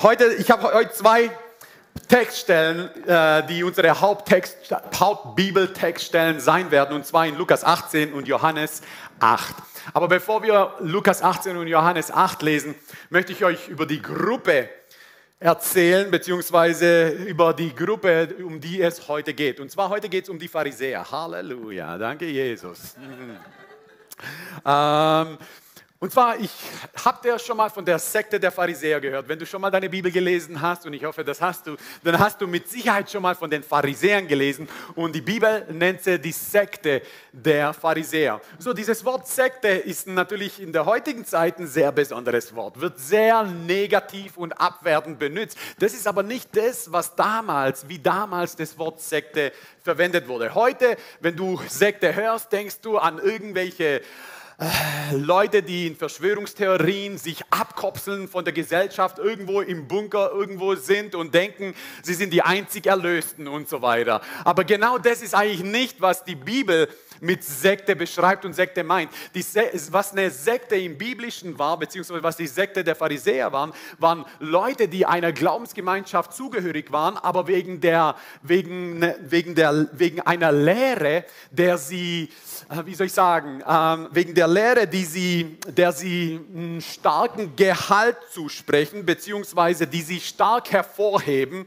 Heute, ich habe heute zwei Textstellen, äh, die unsere Haupttext, Hauptbibeltextstellen sein werden, und zwar in Lukas 18 und Johannes 8. Aber bevor wir Lukas 18 und Johannes 8 lesen, möchte ich euch über die Gruppe erzählen, beziehungsweise über die Gruppe, um die es heute geht. Und zwar heute geht es um die Pharisäer. Halleluja, danke Jesus. ähm, und zwar, ich habe dir schon mal von der Sekte der Pharisäer gehört. Wenn du schon mal deine Bibel gelesen hast, und ich hoffe, das hast du, dann hast du mit Sicherheit schon mal von den Pharisäern gelesen. Und die Bibel nennt sie die Sekte der Pharisäer. So, dieses Wort Sekte ist natürlich in der heutigen Zeit ein sehr besonderes Wort, wird sehr negativ und abwertend benutzt. Das ist aber nicht das, was damals, wie damals das Wort Sekte verwendet wurde. Heute, wenn du Sekte hörst, denkst du an irgendwelche Leute, die in Verschwörungstheorien sich abkopseln von der Gesellschaft, irgendwo im Bunker irgendwo sind und denken, sie sind die einzig Erlösten und so weiter. Aber genau das ist eigentlich nicht, was die Bibel mit Sekte beschreibt und Sekte meint. Die, was eine Sekte im Biblischen war, beziehungsweise was die Sekte der Pharisäer waren, waren Leute, die einer Glaubensgemeinschaft zugehörig waren, aber wegen, der, wegen, wegen, der, wegen einer Lehre, der sie äh, wie soll ich sagen, ähm, wegen der Lehre, die sie, der sie einen starken Gehalt zusprechen, beziehungsweise die sie stark hervorheben.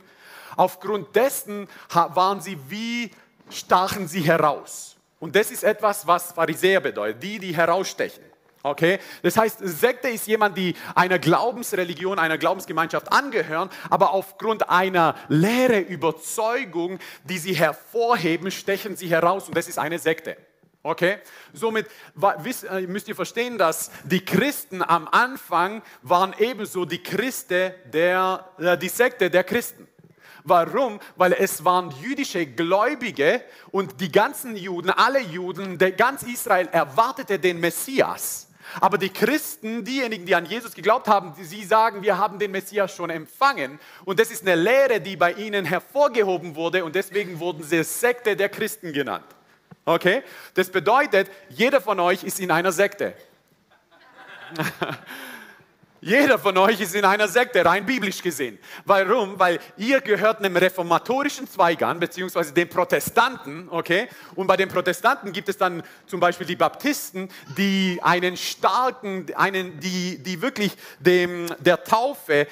Aufgrund dessen waren sie wie stachen sie heraus. Und das ist etwas, was Pharisäer bedeutet, die, die herausstechen. Okay? Das heißt, Sekte ist jemand, die einer Glaubensreligion, einer Glaubensgemeinschaft angehören, aber aufgrund einer Lehre, Überzeugung, die sie hervorheben, stechen sie heraus und das ist eine Sekte. Okay? Somit äh, müsst ihr verstehen, dass die Christen am Anfang waren ebenso die Christen der, äh, die Sekte der Christen. Warum? Weil es waren jüdische Gläubige und die ganzen Juden, alle Juden, ganz Israel erwartete den Messias. Aber die Christen, diejenigen, die an Jesus geglaubt haben, sie sagen, wir haben den Messias schon empfangen. Und das ist eine Lehre, die bei ihnen hervorgehoben wurde und deswegen wurden sie Sekte der Christen genannt. Okay? Das bedeutet, jeder von euch ist in einer Sekte. Jeder von euch ist in einer Sekte, rein biblisch gesehen. Warum? Weil ihr gehört einem reformatorischen Zweig an, beziehungsweise den Protestanten, okay? Und bei den Protestanten gibt es dann zum Beispiel die Baptisten, die einen starken, einen, die, die wirklich dem, der Taufe,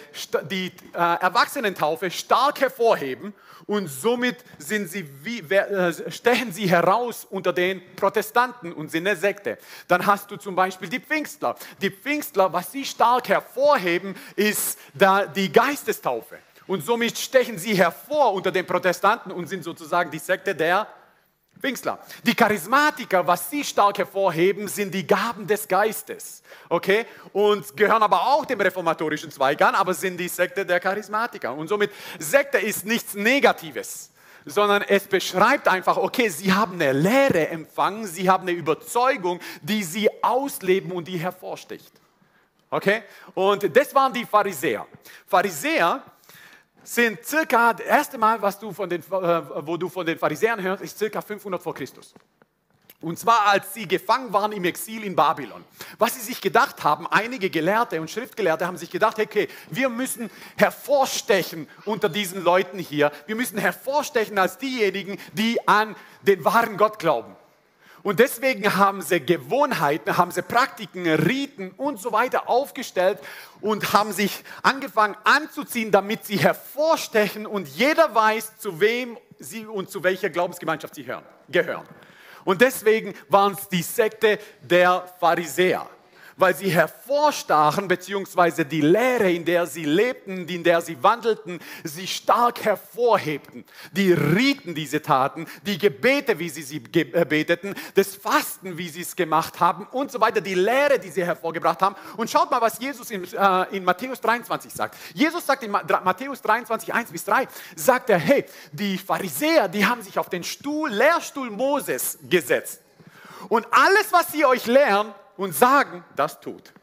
die äh, Erwachsenentaufe stark hervorheben und somit sind sie wie, äh, stechen sie heraus unter den Protestanten und sind eine Sekte. Dann hast du zum Beispiel die Pfingstler. Die Pfingstler, was sie stark hervorheben, ist da die Geistestaufe. Und somit stechen sie hervor unter den Protestanten und sind sozusagen die Sekte der Pfingstler. Die Charismatiker, was sie stark hervorheben, sind die Gaben des Geistes. Okay? Und gehören aber auch dem reformatorischen Zweig an, aber sind die Sekte der Charismatiker. Und somit, Sekte ist nichts Negatives, sondern es beschreibt einfach, okay, sie haben eine Lehre empfangen, sie haben eine Überzeugung, die sie ausleben und die hervorsticht. Okay? Und das waren die Pharisäer. Pharisäer sind circa, das erste Mal, was du von den, äh, wo du von den Pharisäern hörst, ist circa 500 vor Christus. Und zwar, als sie gefangen waren im Exil in Babylon. Was sie sich gedacht haben, einige Gelehrte und Schriftgelehrte haben sich gedacht, okay, wir müssen hervorstechen unter diesen Leuten hier. Wir müssen hervorstechen als diejenigen, die an den wahren Gott glauben. Und deswegen haben sie Gewohnheiten, haben sie Praktiken, Riten und so weiter aufgestellt und haben sich angefangen anzuziehen, damit sie hervorstechen und jeder weiß, zu wem sie und zu welcher Glaubensgemeinschaft sie gehören. Und deswegen waren es die Sekte der Pharisäer weil sie hervorstachen, beziehungsweise die Lehre, in der sie lebten, in der sie wandelten, sie stark hervorhebten. Die Riten, die sie taten, die Gebete, wie sie sie äh, beteten, das Fasten, wie sie es gemacht haben und so weiter, die Lehre, die sie hervorgebracht haben. Und schaut mal, was Jesus in, äh, in Matthäus 23 sagt. Jesus sagt in Matthäus 23, 1 bis 3, sagt er, hey, die Pharisäer, die haben sich auf den Stuhl, Lehrstuhl Moses gesetzt. Und alles, was sie euch lehren, und sagen, das tut.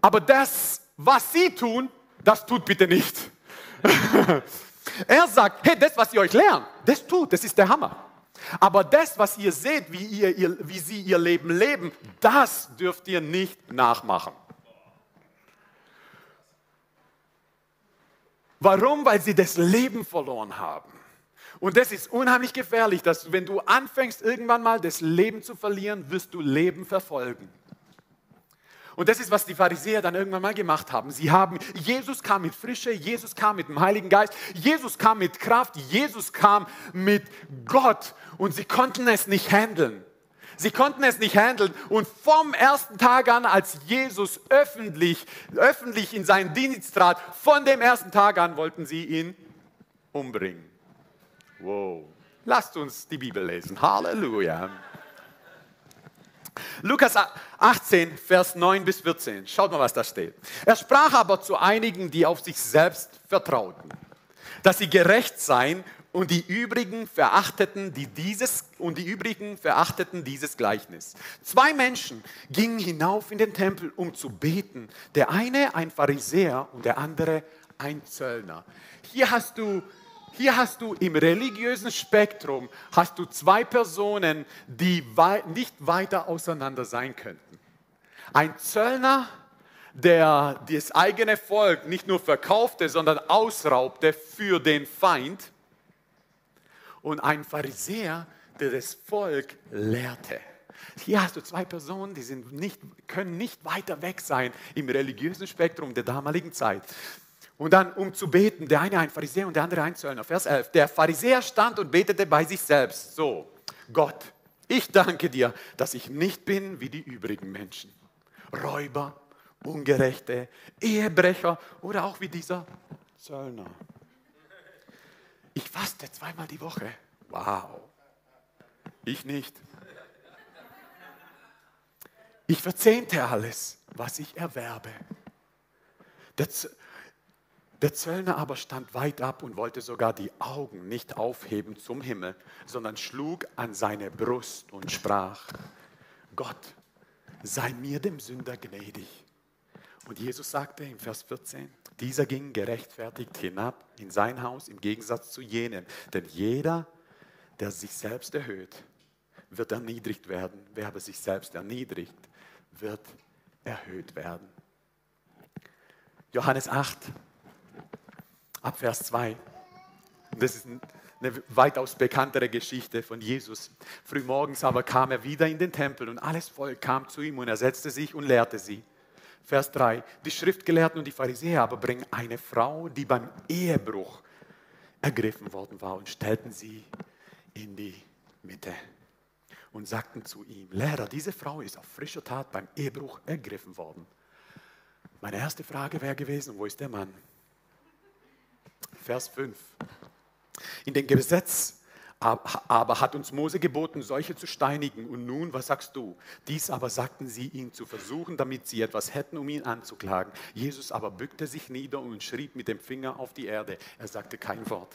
Aber das, was sie tun, das tut bitte nicht. er sagt, hey, das, was ihr euch lernt, das tut, das ist der Hammer. Aber das, was ihr seht, wie, ihr, ihr, wie sie ihr Leben leben, das dürft ihr nicht nachmachen. Warum? Weil sie das Leben verloren haben. Und das ist unheimlich gefährlich, dass wenn du anfängst, irgendwann mal das Leben zu verlieren, wirst du Leben verfolgen. Und das ist, was die Pharisäer dann irgendwann mal gemacht haben. Sie haben, Jesus kam mit Frische, Jesus kam mit dem Heiligen Geist, Jesus kam mit Kraft, Jesus kam mit Gott und sie konnten es nicht handeln. Sie konnten es nicht handeln und vom ersten Tag an, als Jesus öffentlich, öffentlich in seinen Dienst trat, von dem ersten Tag an wollten sie ihn umbringen. Wow. Lasst uns die Bibel lesen. Halleluja. Lukas 18, Vers 9 bis 14. Schaut mal, was da steht. Er sprach aber zu einigen, die auf sich selbst vertrauten, dass sie gerecht seien und die übrigen verachteten die dieses und die übrigen verachteten dieses Gleichnis. Zwei Menschen gingen hinauf in den Tempel, um zu beten. Der eine ein Pharisäer und der andere ein Zöllner. Hier hast du hier hast du im religiösen Spektrum hast du zwei Personen, die nicht weiter auseinander sein könnten. Ein Zöllner, der das eigene Volk nicht nur verkaufte, sondern ausraubte für den Feind. Und ein Pharisäer, der das Volk lehrte. Hier hast du zwei Personen, die sind nicht, können nicht weiter weg sein im religiösen Spektrum der damaligen Zeit. Und dann, um zu beten, der eine ein Pharisäer und der andere ein Zöllner. Vers 11. Der Pharisäer stand und betete bei sich selbst. So, Gott, ich danke dir, dass ich nicht bin wie die übrigen Menschen. Räuber, Ungerechte, Ehebrecher oder auch wie dieser Zöllner. Ich faste zweimal die Woche. Wow. Ich nicht. Ich verzehnte alles, was ich erwerbe. Der, der Zöllner aber stand weit ab und wollte sogar die Augen nicht aufheben zum Himmel, sondern schlug an seine Brust und sprach, Gott, sei mir dem Sünder gnädig. Und Jesus sagte im Vers 14, dieser ging gerechtfertigt hinab in sein Haus im Gegensatz zu jenem. Denn jeder, der sich selbst erhöht, wird erniedrigt werden. Wer aber sich selbst erniedrigt, wird erhöht werden. Johannes 8, ab Vers 2. Das ist eine weitaus bekanntere Geschichte von Jesus. Frühmorgens aber kam er wieder in den Tempel und alles Volk kam zu ihm und er setzte sich und lehrte sie. Vers 3. Die Schriftgelehrten und die Pharisäer aber bringen eine Frau, die beim Ehebruch ergriffen worden war und stellten sie in die Mitte und sagten zu ihm, Lehrer, diese Frau ist auf frischer Tat beim Ehebruch ergriffen worden. Meine erste Frage wäre gewesen, wo ist der Mann? Vers 5. In dem Gesetz aber hat uns Mose geboten, solche zu steinigen. Und nun, was sagst du? Dies aber sagten sie, ihn zu versuchen, damit sie etwas hätten, um ihn anzuklagen. Jesus aber bückte sich nieder und schrieb mit dem Finger auf die Erde. Er sagte kein Wort.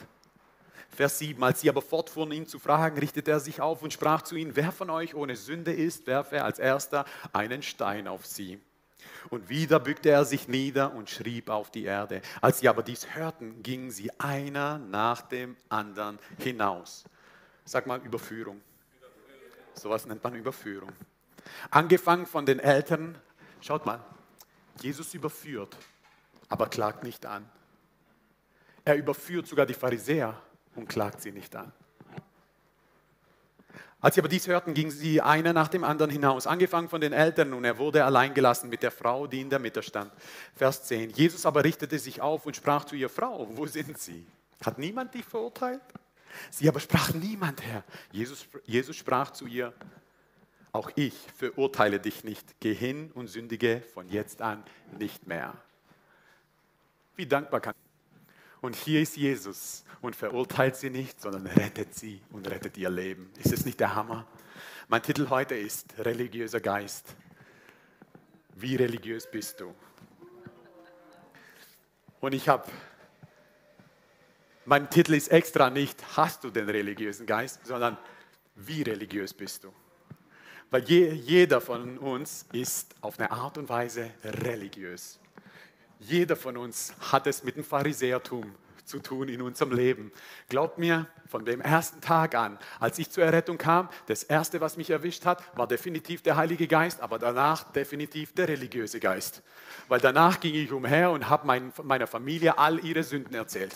Vers 7. Als sie aber fortfuhren, ihn zu fragen, richtete er sich auf und sprach zu ihnen: Wer von euch ohne Sünde ist, werfe als erster einen Stein auf sie. Und wieder bückte er sich nieder und schrieb auf die Erde. Als sie aber dies hörten, gingen sie einer nach dem anderen hinaus. Sag mal Überführung. Sowas nennt man Überführung. Angefangen von den Eltern, schaut mal, Jesus überführt, aber klagt nicht an. Er überführt sogar die Pharisäer und klagt sie nicht an. Als sie aber dies hörten, gingen sie einer nach dem anderen hinaus, angefangen von den Eltern, und er wurde allein gelassen mit der Frau, die in der Mitte stand. Vers 10. Jesus aber richtete sich auf und sprach zu ihr, Frau, wo sind sie? Hat niemand dich verurteilt? Sie aber sprach, niemand, Herr. Jesus, Jesus sprach zu ihr, auch ich verurteile dich nicht. Geh hin und sündige von jetzt an nicht mehr. Wie dankbar kann und hier ist Jesus und verurteilt sie nicht, sondern rettet sie und rettet ihr Leben. Ist es nicht der Hammer? Mein Titel heute ist Religiöser Geist. Wie religiös bist du? Und ich habe, mein Titel ist extra nicht, hast du den religiösen Geist, sondern wie religiös bist du? Weil je, jeder von uns ist auf eine Art und Weise religiös. Jeder von uns hat es mit dem Pharisäertum zu tun in unserem Leben. Glaubt mir, von dem ersten Tag an, als ich zur Errettung kam, das Erste, was mich erwischt hat, war definitiv der Heilige Geist, aber danach definitiv der religiöse Geist. Weil danach ging ich umher und habe mein, meiner Familie all ihre Sünden erzählt.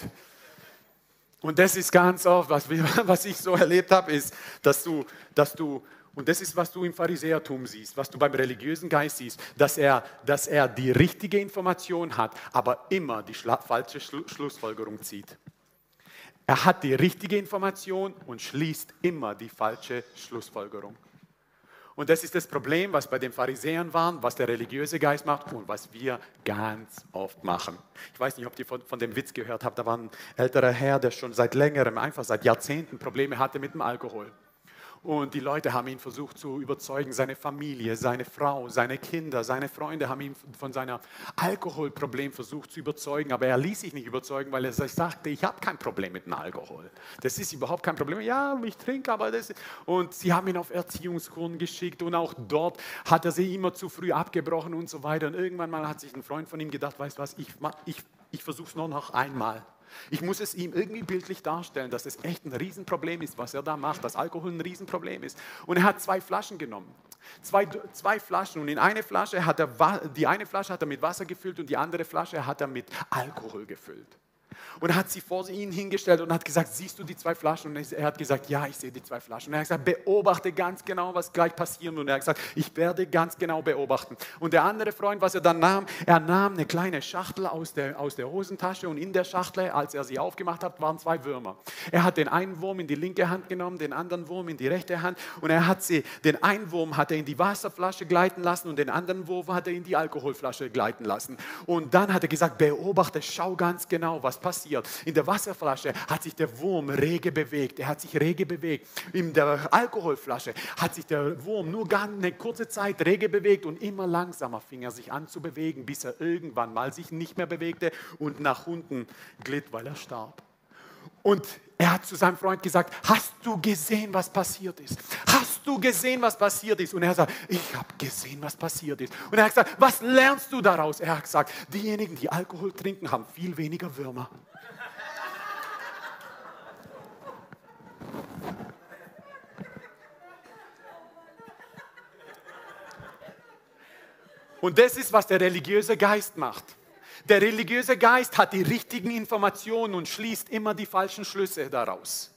Und das ist ganz oft, was, was ich so erlebt habe, ist, dass du, dass du und das ist, was du im Pharisäertum siehst, was du beim religiösen Geist siehst, dass er, dass er die richtige Information hat, aber immer die falsche Schlussfolgerung zieht. Er hat die richtige Information und schließt immer die falsche Schlussfolgerung. Und das ist das Problem, was bei den Pharisäern war, was der religiöse Geist macht und was wir ganz oft machen. Ich weiß nicht, ob ihr von, von dem Witz gehört habt, da war ein älterer Herr, der schon seit längerem, einfach seit Jahrzehnten Probleme hatte mit dem Alkohol. Und die Leute haben ihn versucht zu überzeugen, seine Familie, seine Frau, seine Kinder, seine Freunde haben ihn von seinem Alkoholproblem versucht zu überzeugen, aber er ließ sich nicht überzeugen, weil er sagte, ich habe kein Problem mit dem Alkohol. Das ist überhaupt kein Problem. Ja, ich trinke, aber das... Und sie haben ihn auf Erziehungskuren geschickt und auch dort hat er sie immer zu früh abgebrochen und so weiter. Und irgendwann mal hat sich ein Freund von ihm gedacht, weißt du was, ich, ich, ich versuche es nur noch einmal. Ich muss es ihm irgendwie bildlich darstellen, dass es echt ein Riesenproblem ist, was er da macht, dass Alkohol ein Riesenproblem ist. Und er hat zwei Flaschen genommen. Zwei, zwei Flaschen und in eine Flasche hat er, die eine Flasche hat er mit Wasser gefüllt und die andere Flasche hat er mit Alkohol gefüllt und hat sie vor ihn hingestellt und hat gesagt, siehst du die zwei Flaschen? Und er hat gesagt, ja, ich sehe die zwei Flaschen. Und er hat gesagt, beobachte ganz genau, was gleich passieren. Und er hat gesagt, ich werde ganz genau beobachten. Und der andere Freund, was er dann nahm, er nahm eine kleine Schachtel aus der, aus der Hosentasche und in der Schachtel, als er sie aufgemacht hat, waren zwei Würmer. Er hat den einen Wurm in die linke Hand genommen, den anderen Wurm in die rechte Hand und er hat sie, den einen Wurm hat er in die Wasserflasche gleiten lassen und den anderen Wurm hat er in die Alkoholflasche gleiten lassen. Und dann hat er gesagt, beobachte, schau ganz genau, was passiert passiert. In der Wasserflasche hat sich der Wurm rege bewegt. Er hat sich rege bewegt. In der Alkoholflasche hat sich der Wurm nur ganz eine kurze Zeit rege bewegt und immer langsamer fing er sich an zu bewegen, bis er irgendwann mal sich nicht mehr bewegte und nach unten glitt, weil er starb. Und er hat zu seinem Freund gesagt, hast du gesehen, was passiert ist? Hast du gesehen, was passiert ist? Und er sagt, ich habe gesehen, was passiert ist. Und er hat gesagt, was lernst du daraus? Er hat gesagt, diejenigen, die Alkohol trinken, haben viel weniger Würmer. Und das ist, was der religiöse Geist macht. Der religiöse Geist hat die richtigen Informationen und schließt immer die falschen Schlüsse daraus.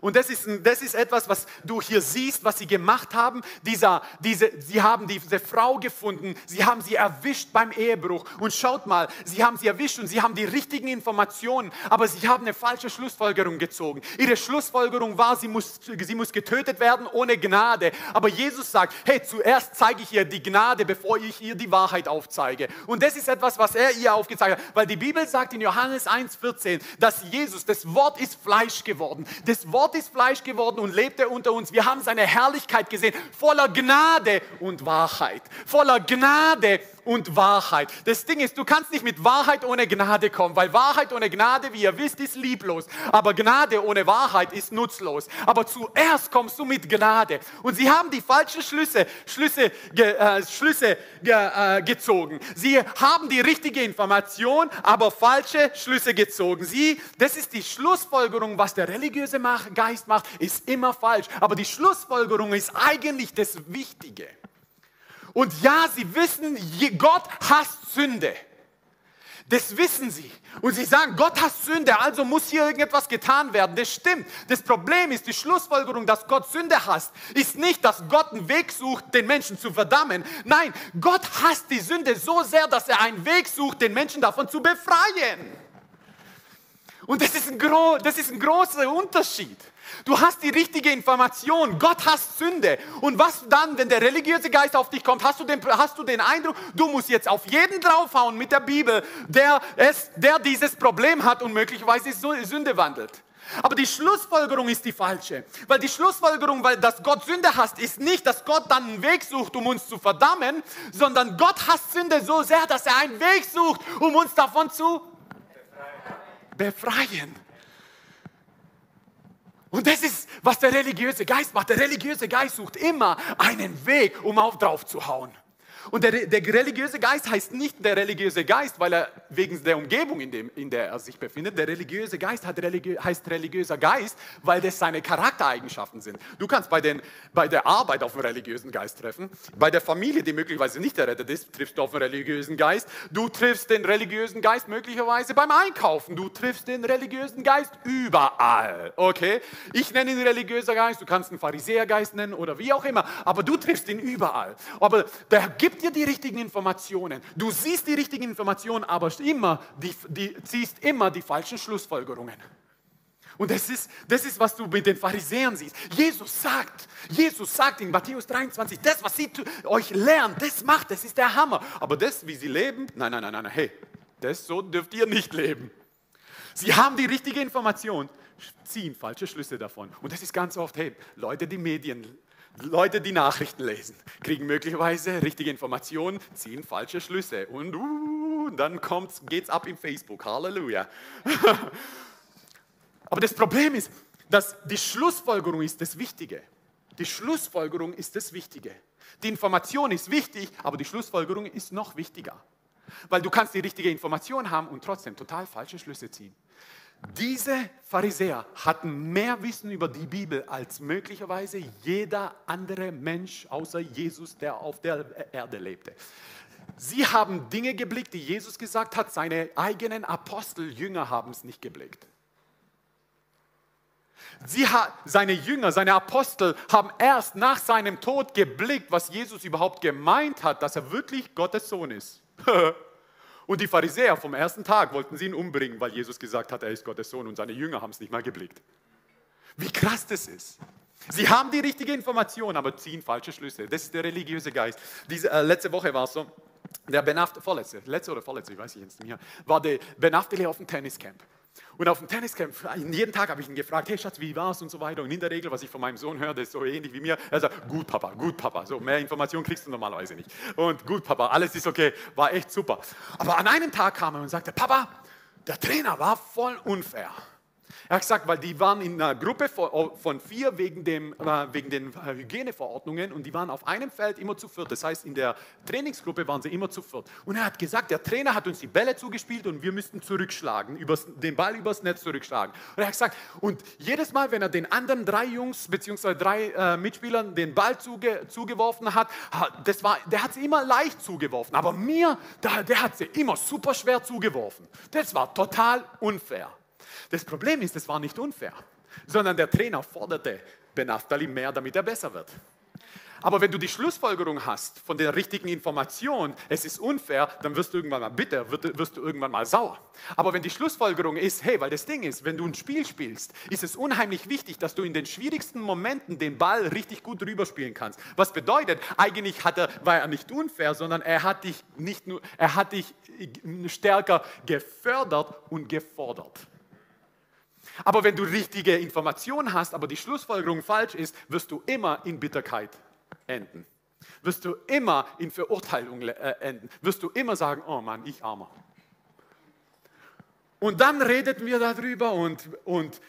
Und das ist, das ist etwas, was du hier siehst, was sie gemacht haben. Dieser, diese, sie haben diese Frau gefunden, sie haben sie erwischt beim Ehebruch. Und schaut mal, sie haben sie erwischt und sie haben die richtigen Informationen, aber sie haben eine falsche Schlussfolgerung gezogen. Ihre Schlussfolgerung war, sie muss, sie muss getötet werden ohne Gnade. Aber Jesus sagt, hey, zuerst zeige ich ihr die Gnade, bevor ich ihr die Wahrheit aufzeige. Und das ist etwas, was er ihr aufgezeigt hat. Weil die Bibel sagt in Johannes 1,14, dass Jesus, das Wort ist Fleisch geworden. Das Wort Gott ist Fleisch geworden und lebte unter uns. Wir haben seine Herrlichkeit gesehen, voller Gnade und Wahrheit. Voller Gnade und Wahrheit. Das Ding ist, du kannst nicht mit Wahrheit ohne Gnade kommen, weil Wahrheit ohne Gnade, wie ihr wisst, ist lieblos. Aber Gnade ohne Wahrheit ist nutzlos. Aber zuerst kommst du mit Gnade. Und sie haben die falschen Schlüsse, Schlüsse, äh, Schlüsse äh, gezogen. Sie haben die richtige Information, aber falsche Schlüsse gezogen. Sie, das ist die Schlussfolgerung, was der religiöse Geist macht, ist immer falsch. Aber die Schlussfolgerung ist eigentlich das Wichtige. Und ja, sie wissen, Gott hasst Sünde. Das wissen sie. Und sie sagen, Gott hasst Sünde, also muss hier irgendetwas getan werden. Das stimmt. Das Problem ist, die Schlussfolgerung, dass Gott Sünde hasst, ist nicht, dass Gott einen Weg sucht, den Menschen zu verdammen. Nein, Gott hasst die Sünde so sehr, dass er einen Weg sucht, den Menschen davon zu befreien. Und das ist ein, das ist ein großer Unterschied. Du hast die richtige Information. Gott hasst Sünde. Und was dann, wenn der religiöse Geist auf dich kommt, hast du den, hast du den Eindruck, du musst jetzt auf jeden draufhauen mit der Bibel, der, es, der dieses Problem hat und möglicherweise Sünde wandelt. Aber die Schlussfolgerung ist die falsche. Weil die Schlussfolgerung, weil dass Gott Sünde hasst, ist nicht, dass Gott dann einen Weg sucht, um uns zu verdammen, sondern Gott hasst Sünde so sehr, dass er einen Weg sucht, um uns davon zu befreien. Und das ist, was der religiöse Geist macht. Der religiöse Geist sucht immer einen Weg, um auf drauf zu hauen. Und der, der, religiöse Geist heißt nicht der religiöse Geist, weil er wegen der Umgebung, in, dem, in der er sich befindet. Der religiöse Geist religiö heißt religiöser Geist, weil das seine Charaktereigenschaften sind. Du kannst bei, den, bei der Arbeit auf einen religiösen Geist treffen. Bei der Familie, die möglicherweise nicht errettet ist, triffst du auf einen religiösen Geist. Du triffst den religiösen Geist möglicherweise beim Einkaufen. Du triffst den religiösen Geist überall. Okay? Ich nenne ihn religiöser Geist. Du kannst ihn Pharisäergeist nennen oder wie auch immer. Aber du triffst ihn überall. Aber der gibt dir die richtigen Informationen. Du siehst die richtigen Informationen, aber immer die, die, ziehst immer die falschen Schlussfolgerungen. Und das ist, das ist, was du mit den Pharisäern siehst. Jesus sagt, Jesus sagt in Matthäus 23, das, was sie euch lernen, das macht, das ist der Hammer. Aber das, wie sie leben, nein, nein, nein, nein, hey, das so dürft ihr nicht leben. Sie haben die richtige Information, ziehen falsche Schlüsse davon. Und das ist ganz oft, hey, Leute, die Medien Leute, die Nachrichten lesen, kriegen möglicherweise richtige Informationen, ziehen falsche Schlüsse und uh, dann geht es ab im Facebook. Halleluja. Aber das Problem ist, dass die Schlussfolgerung ist das Wichtige. Die Schlussfolgerung ist das Wichtige. Die Information ist wichtig, aber die Schlussfolgerung ist noch wichtiger. Weil du kannst die richtige Information haben und trotzdem total falsche Schlüsse ziehen. Diese Pharisäer hatten mehr Wissen über die Bibel als möglicherweise jeder andere Mensch außer Jesus, der auf der Erde lebte. Sie haben Dinge geblickt, die Jesus gesagt hat, seine eigenen Apostel, Jünger haben es nicht geblickt. Sie, seine Jünger, seine Apostel haben erst nach seinem Tod geblickt, was Jesus überhaupt gemeint hat, dass er wirklich Gottes Sohn ist. Und die Pharisäer vom ersten Tag wollten sie ihn umbringen, weil Jesus gesagt hat, er ist Gottes Sohn und seine Jünger haben es nicht mal geblickt. Wie krass das ist. Sie haben die richtige Information, aber ziehen falsche Schlüsse. Das ist der religiöse Geist. Diese, äh, letzte Woche war es so, der Benafte, vorletzte, letzte oder vorletzte, ich weiß nicht mehr, war der Benaftele auf dem Tenniscamp. Und auf dem Tenniscamp, jeden Tag habe ich ihn gefragt, hey Schatz, wie war's und so weiter. Und in der Regel, was ich von meinem Sohn höre, ist so ähnlich wie mir. Er sagt, gut Papa, gut Papa. So, mehr Informationen kriegst du normalerweise nicht. Und gut Papa, alles ist okay, war echt super. Aber an einem Tag kam er und sagte, Papa, der Trainer war voll unfair. Er hat gesagt, weil die waren in einer Gruppe von vier wegen, dem, äh, wegen den äh, Hygieneverordnungen und die waren auf einem Feld immer zu viert. Das heißt, in der Trainingsgruppe waren sie immer zu viert. Und er hat gesagt, der Trainer hat uns die Bälle zugespielt und wir müssten zurückschlagen, übers, den Ball übers Netz zurückschlagen. Und er hat gesagt, und jedes Mal, wenn er den anderen drei Jungs bzw. drei äh, Mitspielern den Ball zuge, zugeworfen hat, das war, der hat sie immer leicht zugeworfen. Aber mir, der, der hat sie immer super schwer zugeworfen. Das war total unfair. Das Problem ist, es war nicht unfair, sondern der Trainer forderte Ben Aftali mehr, damit er besser wird. Aber wenn du die Schlussfolgerung hast von der richtigen Information, es ist unfair, dann wirst du irgendwann mal bitter, wirst du irgendwann mal sauer. Aber wenn die Schlussfolgerung ist, hey, weil das Ding ist, wenn du ein Spiel spielst, ist es unheimlich wichtig, dass du in den schwierigsten Momenten den Ball richtig gut rüberspielen kannst. Was bedeutet, eigentlich hat er, war er nicht unfair, sondern er hat dich nicht nur, er hat dich stärker gefördert und gefordert. Aber wenn du richtige Informationen hast, aber die Schlussfolgerung falsch ist, wirst du immer in Bitterkeit enden. Wirst du immer in Verurteilung äh, enden. Wirst du immer sagen, oh Mann, ich armer. Und dann redeten wir darüber und, und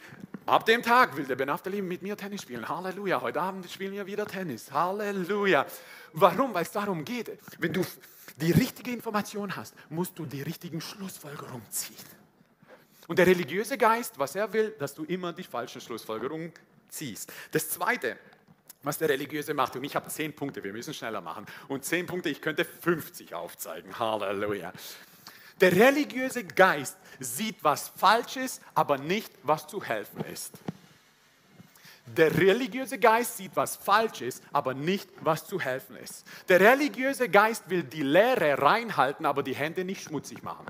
ab dem Tag will der Ben Aftali mit mir Tennis spielen. Halleluja. Heute Abend spielen wir wieder Tennis. Halleluja. Warum? Weil es darum geht, wenn du die richtige Information hast, musst du die richtigen Schlussfolgerungen ziehen. Und der religiöse Geist, was er will, dass du immer die falschen Schlussfolgerungen ziehst. Das Zweite, was der Religiöse macht, und ich habe zehn Punkte, wir müssen schneller machen. Und zehn Punkte, ich könnte 50 aufzeigen. Halleluja. Der religiöse Geist sieht, was falsch ist, aber nicht, was zu helfen ist. Der religiöse Geist sieht, was falsch ist, aber nicht, was zu helfen ist. Der religiöse Geist will die Lehre reinhalten, aber die Hände nicht schmutzig machen.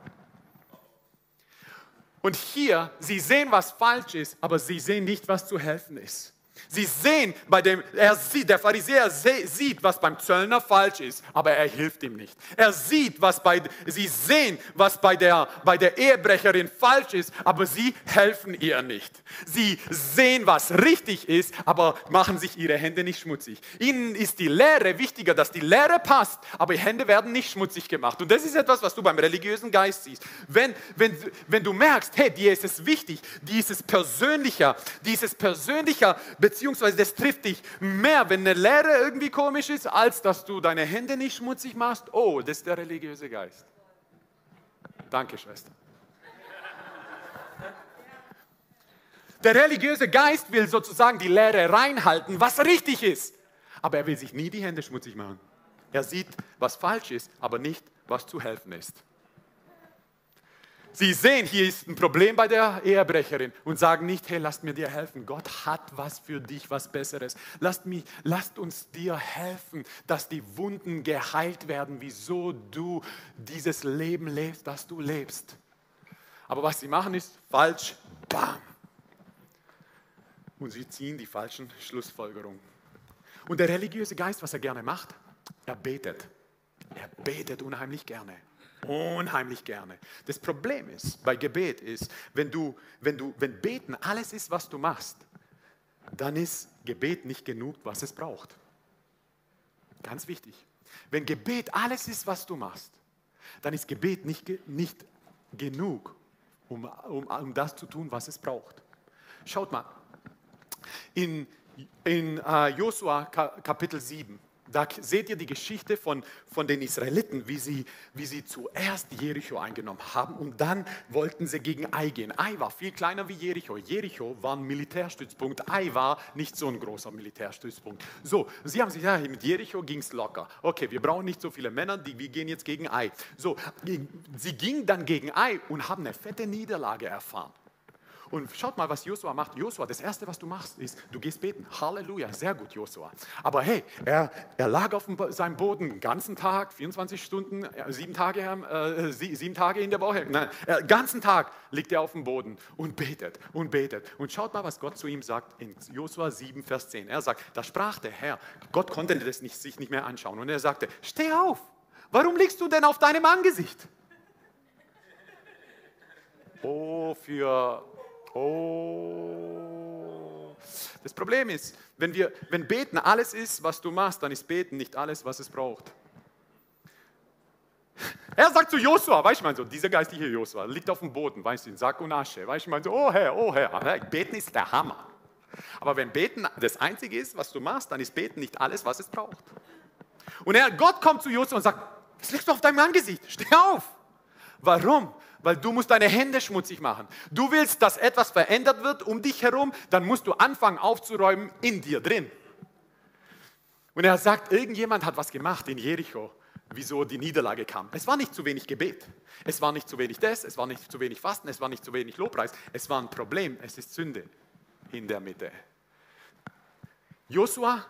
Und hier, sie sehen, was falsch ist, aber sie sehen nicht, was zu helfen ist. Sie sehen, bei dem, er sieht, der Pharisäer sieht, was beim Zöllner falsch ist, aber er hilft ihm nicht. Er sieht, was bei, sie sehen, was bei der, bei der Ehebrecherin falsch ist, aber sie helfen ihr nicht. Sie sehen, was richtig ist, aber machen sich ihre Hände nicht schmutzig. Ihnen ist die Lehre wichtiger, dass die Lehre passt, aber die Hände werden nicht schmutzig gemacht. Und das ist etwas, was du beim religiösen Geist siehst. Wenn, wenn, wenn du merkst, hey, dir ist es wichtig, dieses persönlicher, dieses persönlicher Be beziehungsweise das trifft dich mehr, wenn eine Lehre irgendwie komisch ist, als dass du deine Hände nicht schmutzig machst. Oh, das ist der religiöse Geist. Danke, Schwester. Der religiöse Geist will sozusagen die Lehre reinhalten, was richtig ist. Aber er will sich nie die Hände schmutzig machen. Er sieht, was falsch ist, aber nicht, was zu helfen ist. Sie sehen, hier ist ein Problem bei der Ehebrecherin und sagen nicht, hey, lasst mir dir helfen. Gott hat was für dich, was Besseres. Lasst, mich, lasst uns dir helfen, dass die Wunden geheilt werden, wieso du dieses Leben lebst, das du lebst. Aber was sie machen ist falsch, bam und sie ziehen die falschen Schlussfolgerungen. Und der religiöse Geist, was er gerne macht, er betet. Er betet unheimlich gerne. Unheimlich gerne. Das Problem ist, bei Gebet ist, wenn du, wenn du, wenn Beten alles ist, was du machst, dann ist Gebet nicht genug, was es braucht. Ganz wichtig. Wenn Gebet alles ist, was du machst, dann ist Gebet nicht, nicht genug, um, um, um das zu tun, was es braucht. Schaut mal, in, in uh, Josua Kapitel 7, da seht ihr die Geschichte von, von den Israeliten, wie sie, wie sie zuerst Jericho eingenommen haben und dann wollten sie gegen Ai gehen. Ai war viel kleiner wie Jericho. Jericho war ein Militärstützpunkt. Ai war nicht so ein großer Militärstützpunkt. So, sie haben sich ja, mit Jericho ging es locker. Okay, wir brauchen nicht so viele Männer, die, wir gehen jetzt gegen Ai. So, sie gingen dann gegen Ai und haben eine fette Niederlage erfahren. Und schaut mal, was Josua macht. Josua, das Erste, was du machst, ist, du gehst beten. Halleluja, sehr gut, Josua. Aber hey, er, er lag auf seinem Boden den ganzen Tag, 24 Stunden, sieben Tage, äh, sieben Tage in der Woche. Nein, den ganzen Tag liegt er auf dem Boden und betet und betet. Und schaut mal, was Gott zu ihm sagt in Josua 7, Vers 10. Er sagt, da sprach der Herr, Gott konnte das nicht, sich nicht mehr anschauen. Und er sagte, steh auf, warum liegst du denn auf deinem Angesicht? Oh, für Oh. Das Problem ist, wenn, wir, wenn Beten alles ist, was du machst, dann ist Beten nicht alles, was es braucht. Er sagt zu Josua, weißt du, mein so, dieser geistliche Josua liegt auf dem Boden, weißt du, in Sack und Asche. Weißt du, mein so, oh Herr, oh Herr, Beten ist der Hammer. Aber wenn Beten das Einzige ist, was du machst, dann ist Beten nicht alles, was es braucht. Und er, Gott kommt zu Josua und sagt, was liegst du auf deinem Angesicht? Steh auf. Warum? Weil du musst deine Hände schmutzig machen. Du willst, dass etwas verändert wird um dich herum, dann musst du anfangen aufzuräumen in dir drin. Und er sagt, irgendjemand hat was gemacht in Jericho, wieso die Niederlage kam. Es war nicht zu wenig Gebet, es war nicht zu wenig das, es war nicht zu wenig Fasten, es war nicht zu wenig Lobpreis, es war ein Problem, es ist Sünde in der Mitte. Josua,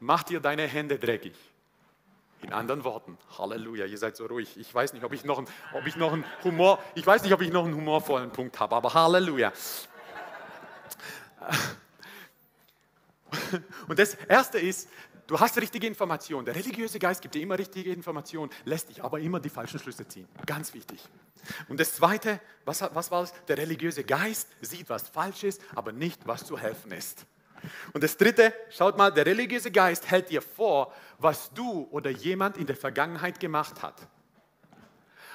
mach dir deine Hände dreckig. In anderen Worten, Halleluja, ihr seid so ruhig. Ich weiß nicht, ob ich noch, ein, ob ich noch einen Humor, ich weiß nicht, ob ich noch einen humorvollen Punkt habe, aber Halleluja. Und das Erste ist, du hast richtige Informationen. Der religiöse Geist gibt dir immer richtige Informationen, lässt dich aber immer die falschen Schlüsse ziehen. Ganz wichtig. Und das Zweite, was, was war es? Der religiöse Geist sieht, was falsch ist, aber nicht, was zu helfen ist. Und das Dritte, schaut mal, der religiöse Geist hält dir vor, was du oder jemand in der Vergangenheit gemacht hat.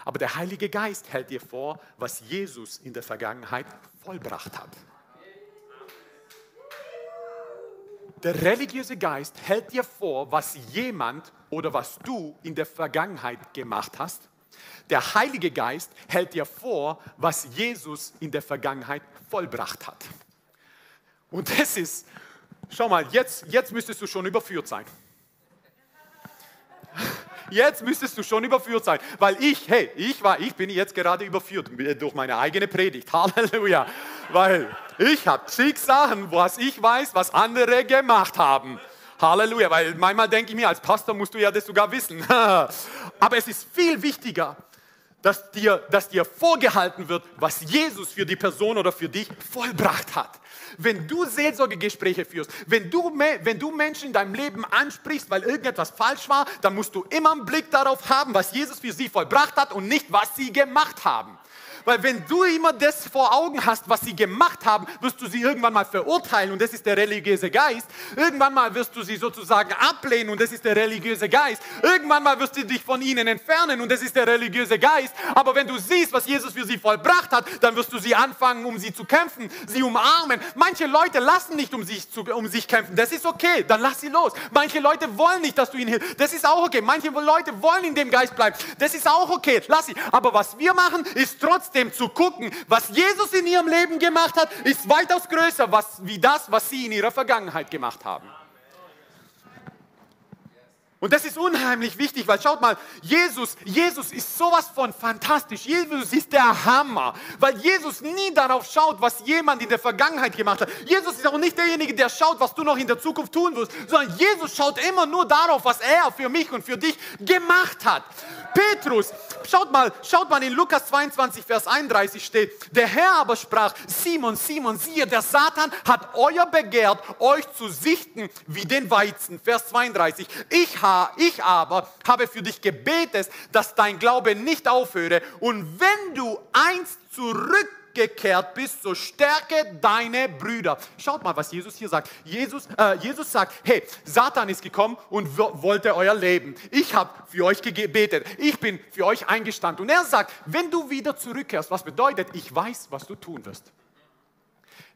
Aber der Heilige Geist hält dir vor, was Jesus in der Vergangenheit vollbracht hat. Der religiöse Geist hält dir vor, was jemand oder was du in der Vergangenheit gemacht hast. Der Heilige Geist hält dir vor, was Jesus in der Vergangenheit vollbracht hat. Und das ist, schau mal, jetzt, jetzt müsstest du schon überführt sein. Jetzt müsstest du schon überführt sein, weil ich, hey, ich war, ich bin jetzt gerade überführt durch meine eigene Predigt. Halleluja. Weil ich habe zig Sachen, was ich weiß, was andere gemacht haben. Halleluja, weil manchmal denke ich mir, als Pastor musst du ja das sogar wissen. Aber es ist viel wichtiger, dass dir, dass dir vorgehalten wird, was Jesus für die Person oder für dich vollbracht hat. Wenn du Seelsorgegespräche führst, wenn du, wenn du Menschen in deinem Leben ansprichst, weil irgendetwas falsch war, dann musst du immer einen Blick darauf haben, was Jesus für sie vollbracht hat und nicht, was sie gemacht haben. Weil wenn du immer das vor Augen hast, was sie gemacht haben, wirst du sie irgendwann mal verurteilen und das ist der religiöse Geist. Irgendwann mal wirst du sie sozusagen ablehnen und das ist der religiöse Geist. Irgendwann mal wirst du dich von ihnen entfernen und das ist der religiöse Geist. Aber wenn du siehst, was Jesus für sie vollbracht hat, dann wirst du sie anfangen, um sie zu kämpfen, sie umarmen. Manche Leute lassen nicht um sich, zu, um sich kämpfen. Das ist okay, dann lass sie los. Manche Leute wollen nicht, dass du ihnen hilfst. Das ist auch okay. Manche Leute wollen in dem Geist bleiben. Das ist auch okay. Lass sie. Aber was wir machen, ist trotzdem zu gucken, was Jesus in ihrem Leben gemacht hat, ist weitaus größer was, wie das, was sie in ihrer Vergangenheit gemacht haben. Und das ist unheimlich wichtig, weil schaut mal, Jesus, Jesus ist sowas von fantastisch. Jesus ist der Hammer, weil Jesus nie darauf schaut, was jemand in der Vergangenheit gemacht hat. Jesus ist auch nicht derjenige, der schaut, was du noch in der Zukunft tun wirst, sondern Jesus schaut immer nur darauf, was er für mich und für dich gemacht hat. Petrus, schaut mal, schaut mal in Lukas 22, Vers 31 steht, der Herr aber sprach, Simon, Simon, siehe, der Satan hat euer begehrt, euch zu sichten wie den Weizen. Vers 32, ich, ich aber habe für dich gebetet, dass dein Glaube nicht aufhöre und wenn du einst zurück zurückgekehrt bist, so stärke deine Brüder. Schaut mal, was Jesus hier sagt. Jesus, äh, Jesus sagt, hey, Satan ist gekommen und wollte euer Leben. Ich habe für euch gebetet. Ich bin für euch eingestanden. Und er sagt, wenn du wieder zurückkehrst, was bedeutet, ich weiß, was du tun wirst.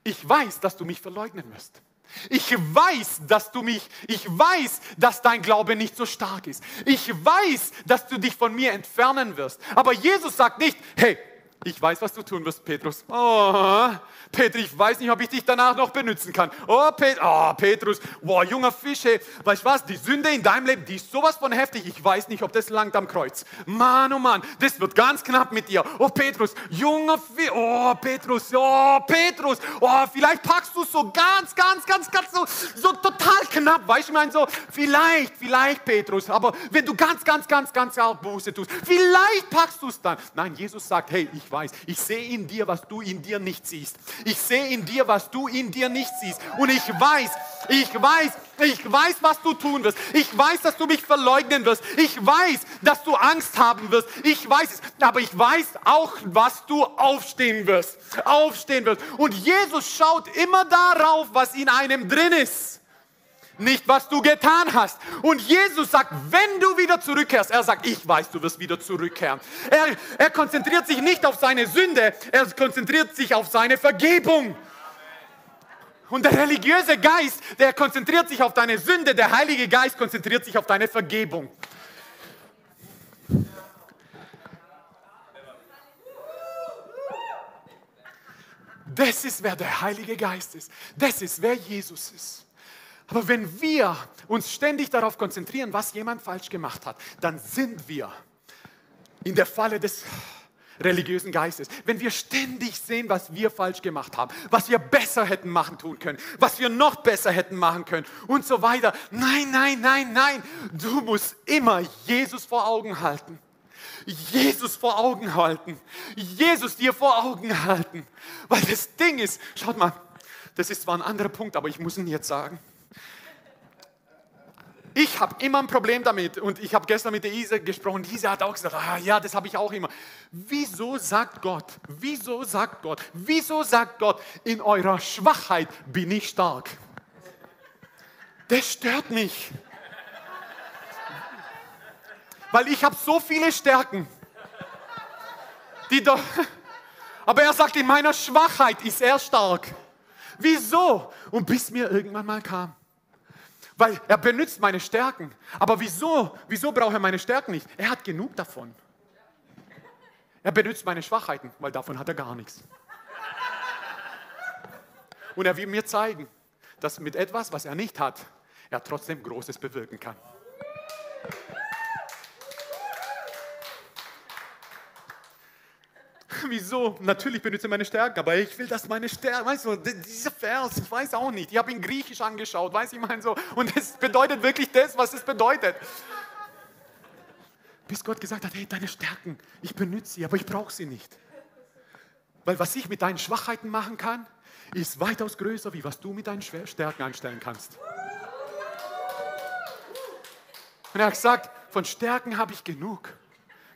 Ich weiß, dass du mich verleugnen wirst. Ich weiß, dass du mich, ich weiß, dass dein Glaube nicht so stark ist. Ich weiß, dass du dich von mir entfernen wirst. Aber Jesus sagt nicht, hey, ich weiß, was du tun wirst, Petrus. Oh, Petrus, ich weiß nicht, ob ich dich danach noch benutzen kann. Oh, Pet oh Petrus, boah, junger Fisch, weißt du was, die Sünde in deinem Leben, die ist sowas von heftig, ich weiß nicht, ob das langt am Kreuz. Mann, oh Mann, das wird ganz knapp mit dir. Oh, Petrus, junger Fisch, oh, Petrus, oh, Petrus, oh, vielleicht packst du es so ganz, ganz, ganz, ganz, so, so total knapp, weißt du, ich meine so, vielleicht, vielleicht, Petrus, aber wenn du ganz, ganz, ganz, ganz hart Buße tust, vielleicht packst du es dann. Nein, Jesus sagt, hey, ich weiß, ich sehe in dir, was du in dir nicht siehst. Ich sehe in dir, was du in dir nicht siehst. Und ich weiß, ich weiß, ich weiß, was du tun wirst. Ich weiß, dass du mich verleugnen wirst. Ich weiß, dass du Angst haben wirst. Ich weiß es. Aber ich weiß auch, was du aufstehen wirst. Aufstehen wirst. Und Jesus schaut immer darauf, was in einem drin ist nicht was du getan hast. Und Jesus sagt, wenn du wieder zurückkehrst, er sagt, ich weiß, du wirst wieder zurückkehren. Er, er konzentriert sich nicht auf seine Sünde, er konzentriert sich auf seine Vergebung. Und der religiöse Geist, der konzentriert sich auf deine Sünde, der Heilige Geist konzentriert sich auf deine Vergebung. Das ist, wer der Heilige Geist ist. Das ist, wer Jesus ist. Aber wenn wir uns ständig darauf konzentrieren, was jemand falsch gemacht hat, dann sind wir in der Falle des religiösen Geistes. Wenn wir ständig sehen, was wir falsch gemacht haben, was wir besser hätten machen tun können, was wir noch besser hätten machen können und so weiter. Nein, nein, nein, nein. Du musst immer Jesus vor Augen halten. Jesus vor Augen halten. Jesus dir vor Augen halten. Weil das Ding ist, schaut mal, das ist zwar ein anderer Punkt, aber ich muss ihn jetzt sagen. Ich habe immer ein Problem damit und ich habe gestern mit der Isa gesprochen. Isa hat auch gesagt, ah, ja, das habe ich auch immer. Wieso sagt Gott, wieso sagt Gott, wieso sagt Gott, in eurer Schwachheit bin ich stark? Das stört mich. Weil ich habe so viele Stärken. Die doch, aber er sagt, in meiner Schwachheit ist er stark. Wieso? Und bis mir irgendwann mal kam weil er benutzt meine Stärken. Aber wieso? Wieso braucht er meine Stärken nicht? Er hat genug davon. Er benutzt meine Schwachheiten, weil davon hat er gar nichts. Und er will mir zeigen, dass mit etwas, was er nicht hat, er trotzdem Großes bewirken kann. wieso? Natürlich benutze ich meine Stärken, aber ich will, dass meine Stärken, weißt du, dieser Vers, ich weiß auch nicht. Ich habe ihn griechisch angeschaut, weiß ich meine so. Und es bedeutet wirklich das, was es bedeutet. Bis Gott gesagt hat, hey, deine Stärken, ich benutze sie, aber ich brauche sie nicht. Weil was ich mit deinen Schwachheiten machen kann, ist weitaus größer, wie was du mit deinen Stärken anstellen kannst. Und er hat gesagt, von Stärken habe ich genug,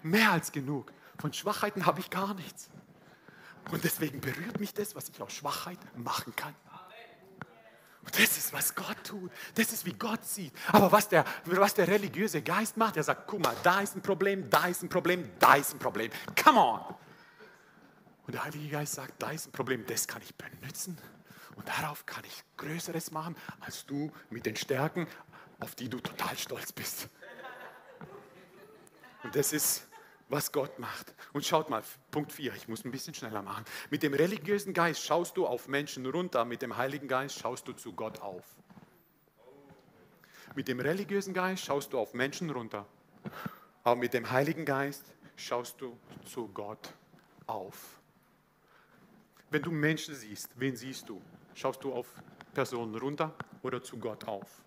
mehr als genug. Von Schwachheiten habe ich gar nichts. Und deswegen berührt mich das, was ich aus Schwachheit machen kann. Und das ist, was Gott tut. Das ist, wie Gott sieht. Aber was der, was der religiöse Geist macht, er sagt, guck mal, da ist ein Problem, da ist ein Problem, da ist ein Problem. Come on. Und der Heilige Geist sagt, da ist ein Problem, das kann ich benutzen. Und darauf kann ich Größeres machen, als du mit den Stärken, auf die du total stolz bist. Und das ist, was Gott macht. Und schaut mal, Punkt 4, ich muss ein bisschen schneller machen. Mit dem religiösen Geist schaust du auf Menschen runter, mit dem Heiligen Geist schaust du zu Gott auf. Mit dem religiösen Geist schaust du auf Menschen runter, aber mit dem Heiligen Geist schaust du zu Gott auf. Wenn du Menschen siehst, wen siehst du? Schaust du auf Personen runter oder zu Gott auf?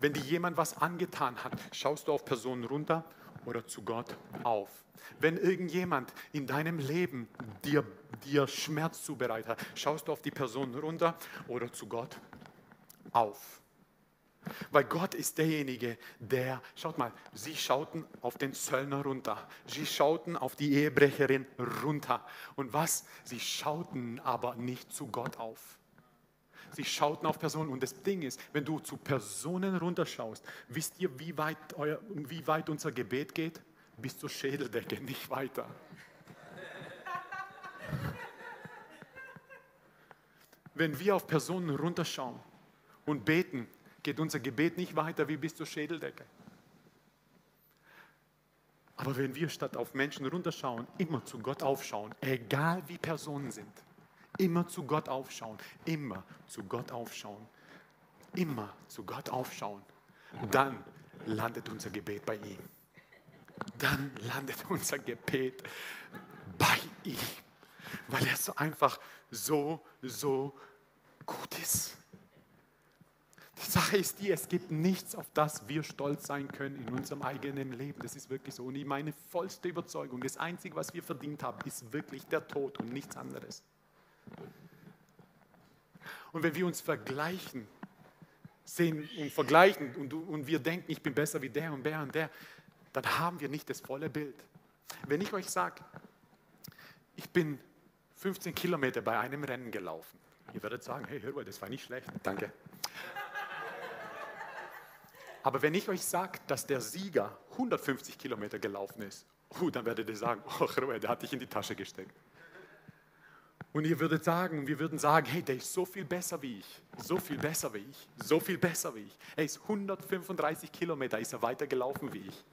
Wenn dir jemand was angetan hat, schaust du auf Personen runter oder zu Gott auf. Wenn irgendjemand in deinem Leben dir, dir Schmerz zubereitet schaust du auf die Person runter oder zu Gott auf. Weil Gott ist derjenige, der, schaut mal, sie schauten auf den Zöllner runter. Sie schauten auf die Ehebrecherin runter. Und was? Sie schauten aber nicht zu Gott auf. Sie schauten auf Personen. Und das Ding ist, wenn du zu Personen runterschaust, wisst ihr, wie weit, euer, wie weit unser Gebet geht? Bis zur Schädeldecke, nicht weiter. Wenn wir auf Personen runterschauen und beten, geht unser Gebet nicht weiter wie bis zur Schädeldecke. Aber wenn wir statt auf Menschen runterschauen, immer zu Gott aufschauen, egal wie Personen sind, Immer zu Gott aufschauen. Immer zu Gott aufschauen. Immer zu Gott aufschauen. Dann landet unser Gebet bei ihm. Dann landet unser Gebet bei ihm. Weil er so einfach so, so gut ist. Die Sache ist die, es gibt nichts, auf das wir stolz sein können in unserem eigenen Leben. Das ist wirklich so. Und meine vollste Überzeugung, das Einzige, was wir verdient haben, ist wirklich der Tod und nichts anderes. Und wenn wir uns vergleichen, sehen und vergleichen und, und wir denken, ich bin besser wie der und der und der, dann haben wir nicht das volle Bild. Wenn ich euch sage, ich bin 15 Kilometer bei einem Rennen gelaufen, ihr werdet sagen, hey, mal, das war nicht schlecht, danke. Aber wenn ich euch sage, dass der Sieger 150 Kilometer gelaufen ist, uh, dann werdet ihr sagen, oh, der hat dich in die Tasche gesteckt. Und ihr würdet sagen, wir würden sagen, hey, der ist so viel besser wie ich, so viel besser wie ich, so viel besser wie ich. Er ist 135 Kilometer, ist er weitergelaufen wie ich.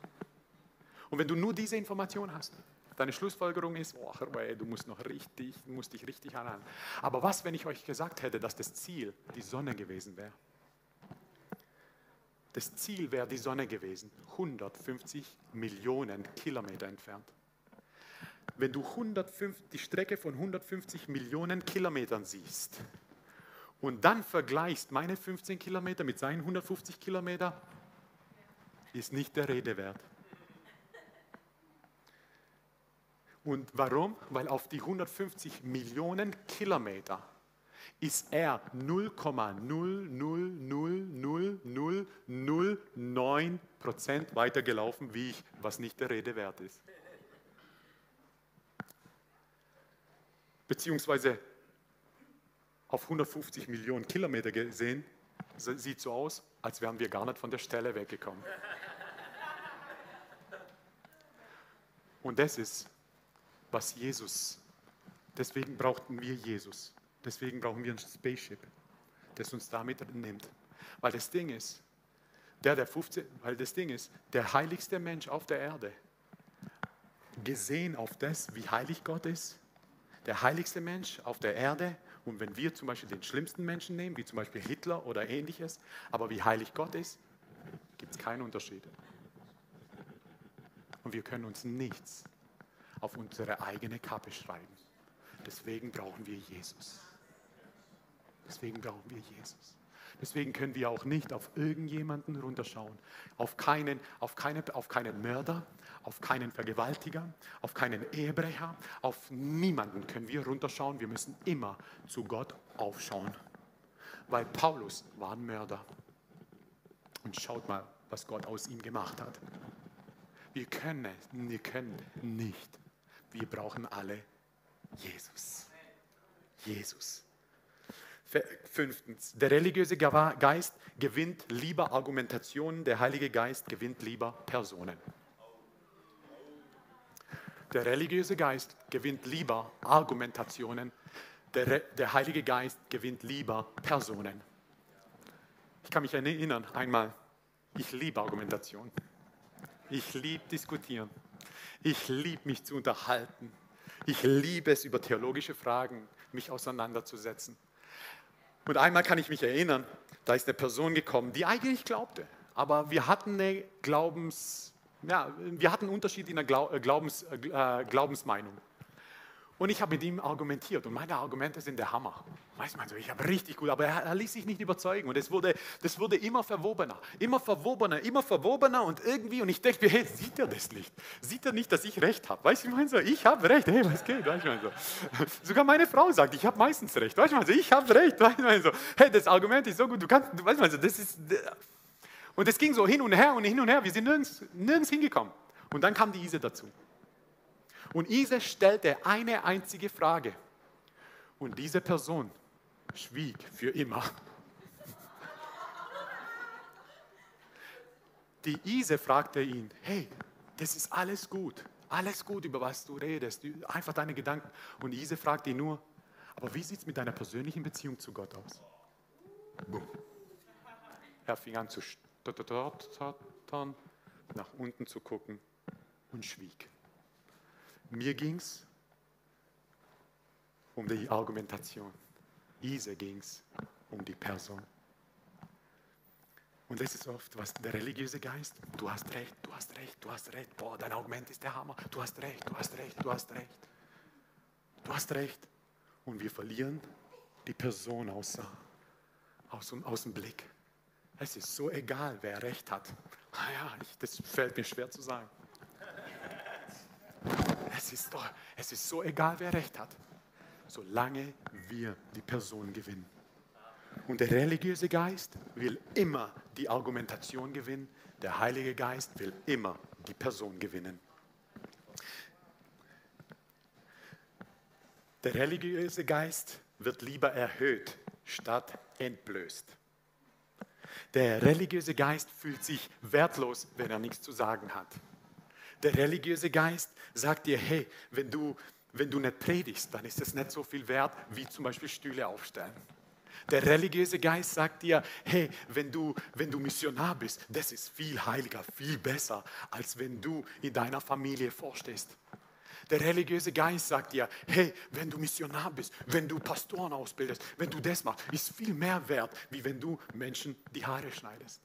Und wenn du nur diese Information hast, deine Schlussfolgerung ist, oh, du musst noch richtig, du musst dich richtig anhalten. Aber was, wenn ich euch gesagt hätte, dass das Ziel die Sonne gewesen wäre? Das Ziel wäre die Sonne gewesen, 150 Millionen Kilometer entfernt wenn du 150, die Strecke von 150 Millionen Kilometern siehst und dann vergleichst meine 15 Kilometer mit seinen 150 Kilometern, ist nicht der Rede wert. Und warum? Weil auf die 150 Millionen Kilometer ist er 0,0000009 Prozent weitergelaufen wie ich, was nicht der Rede wert ist. Beziehungsweise auf 150 Millionen Kilometer gesehen, sieht so aus, als wären wir gar nicht von der Stelle weggekommen. Und das ist, was Jesus, deswegen brauchten wir Jesus. Deswegen brauchen wir ein Spaceship, das uns damit nimmt. Weil das Ding ist, der, der 15, weil das Ding ist, der heiligste Mensch auf der Erde, gesehen auf das, wie heilig Gott ist, der heiligste Mensch auf der Erde. Und wenn wir zum Beispiel den schlimmsten Menschen nehmen, wie zum Beispiel Hitler oder ähnliches, aber wie heilig Gott ist, gibt es keinen Unterschied. Und wir können uns nichts auf unsere eigene Kappe schreiben. Deswegen brauchen wir Jesus. Deswegen brauchen wir Jesus. Deswegen können wir auch nicht auf irgendjemanden runterschauen. Auf keinen, auf, keine, auf keinen Mörder, auf keinen Vergewaltiger, auf keinen Ehebrecher, auf niemanden können wir runterschauen. Wir müssen immer zu Gott aufschauen. Weil Paulus war ein Mörder. Und schaut mal, was Gott aus ihm gemacht hat. Wir können, wir können nicht. Wir brauchen alle Jesus. Jesus. Fünftens, der religiöse Geist gewinnt lieber Argumentationen, der Heilige Geist gewinnt lieber Personen. Der religiöse Geist gewinnt lieber Argumentationen, der, der Heilige Geist gewinnt lieber Personen. Ich kann mich erinnern, einmal, ich liebe Argumentation. Ich liebe diskutieren. Ich liebe mich zu unterhalten. Ich liebe es, über theologische Fragen mich auseinanderzusetzen. Und einmal kann ich mich erinnern, da ist eine Person gekommen, die eigentlich glaubte, aber wir hatten eine Glaubens, ja, wir hatten Unterschied in der äh, Glaubens, äh, Glaubensmeinung. Und ich habe mit ihm argumentiert und meine Argumente sind der Hammer. Weiß man so, ich habe richtig gut, aber er, er, ließ sich nicht überzeugen und es wurde, das wurde immer verwobener, immer verwobener, immer verwobener und irgendwie, und ich denke mir, hey, sieht er das nicht? Sieht er nicht, dass ich recht habe? Weißt du, ich meine so, ich habe recht, hey, was geht? Weißt du, so. Sogar meine Frau sagt, ich habe meistens recht. Weißt du, so, ich habe recht. Weißt du, so, hey, das Argument ist so gut, du kannst, weißt du, so, das ist, und es ging so hin und her und hin und her, wir sind nirgends, nirgends hingekommen. Und dann kam die Ise dazu. Und Ise stellte eine einzige Frage. Und diese Person schwieg für immer. Die Ise fragte ihn, hey, das ist alles gut, alles gut, über was du redest, einfach deine Gedanken. Und Ise fragte ihn nur, aber wie sieht es mit deiner persönlichen Beziehung zu Gott aus? Boom. Er fing an zu stottern, nach unten zu gucken und schwieg. Mir ging es um die Argumentation. Ise ging es um die Person. Und das ist oft, was der religiöse Geist, du hast recht, du hast recht, du hast recht, boah, dein Argument ist der Hammer, du hast recht, du hast recht, du hast recht, du hast recht. Und wir verlieren die Person aus, aus, aus dem Blick. Es ist so egal, wer recht hat. Ah ja, ich, das fällt mir schwer zu sagen. Es ist, doch, es ist so egal, wer recht hat, solange wir die Person gewinnen. Und der religiöse Geist will immer die Argumentation gewinnen, der Heilige Geist will immer die Person gewinnen. Der religiöse Geist wird lieber erhöht statt entblößt. Der religiöse Geist fühlt sich wertlos, wenn er nichts zu sagen hat. Der religiöse Geist sagt dir, hey, wenn du, wenn du nicht predigst, dann ist es nicht so viel wert, wie zum Beispiel Stühle aufstellen. Der religiöse Geist sagt dir, hey, wenn du, wenn du Missionar bist, das ist viel heiliger, viel besser, als wenn du in deiner Familie vorstehst. Der religiöse Geist sagt dir, hey, wenn du Missionar bist, wenn du Pastoren ausbildest, wenn du das machst, ist viel mehr wert, wie wenn du Menschen die Haare schneidest.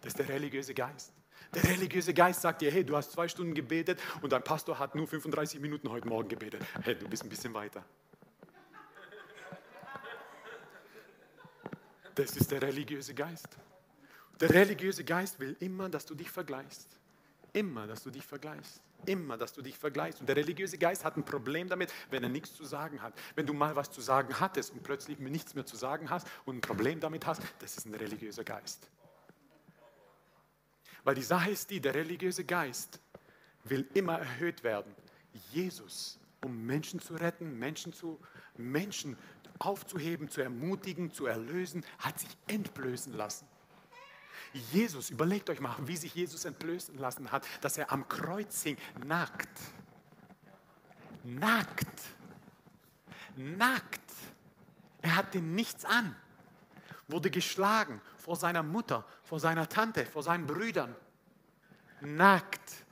Das ist der religiöse Geist. Der religiöse Geist sagt dir, hey, du hast zwei Stunden gebetet und dein Pastor hat nur 35 Minuten heute Morgen gebetet. Hey, du bist ein bisschen weiter. Das ist der religiöse Geist. Der religiöse Geist will immer, dass du dich vergleichst. Immer, dass du dich vergleichst. Immer, dass du dich vergleichst. Und der religiöse Geist hat ein Problem damit, wenn er nichts zu sagen hat. Wenn du mal was zu sagen hattest und plötzlich nichts mehr zu sagen hast und ein Problem damit hast, das ist ein religiöser Geist. Weil die Sache ist die, der religiöse Geist will immer erhöht werden. Jesus, um Menschen zu retten, Menschen, zu, Menschen aufzuheben, zu ermutigen, zu erlösen, hat sich entblößen lassen. Jesus, überlegt euch mal, wie sich Jesus entblößen lassen hat, dass er am Kreuz hing, nackt. Nackt. Nackt. Er hatte nichts an, wurde geschlagen, vor seiner Mutter, vor seiner Tante, vor seinen Brüdern. Nackt.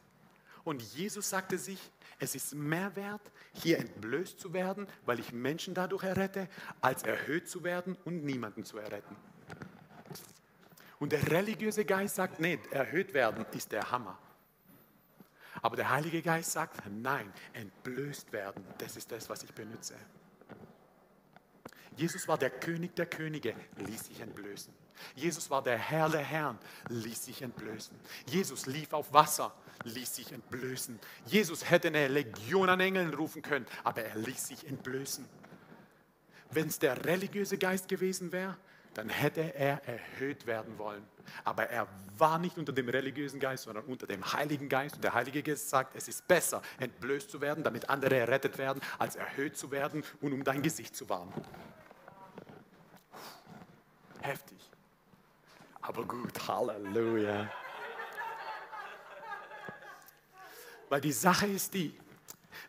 Und Jesus sagte sich, es ist mehr wert, hier entblößt zu werden, weil ich Menschen dadurch errette, als erhöht zu werden und niemanden zu erretten. Und der religiöse Geist sagt, nee, erhöht werden ist der Hammer. Aber der Heilige Geist sagt, nein, entblößt werden, das ist das, was ich benutze. Jesus war der König der Könige, ließ sich entblößen. Jesus war der Herr der Herren, ließ sich entblößen. Jesus lief auf Wasser, ließ sich entblößen. Jesus hätte eine Legion an Engeln rufen können, aber er ließ sich entblößen. Wenn es der religiöse Geist gewesen wäre, dann hätte er erhöht werden wollen. Aber er war nicht unter dem religiösen Geist, sondern unter dem Heiligen Geist. Und der Heilige Geist sagt, es ist besser, entblößt zu werden, damit andere errettet werden, als erhöht zu werden und um dein Gesicht zu warnen. Heftig. Aber gut, Halleluja. Weil die Sache ist die,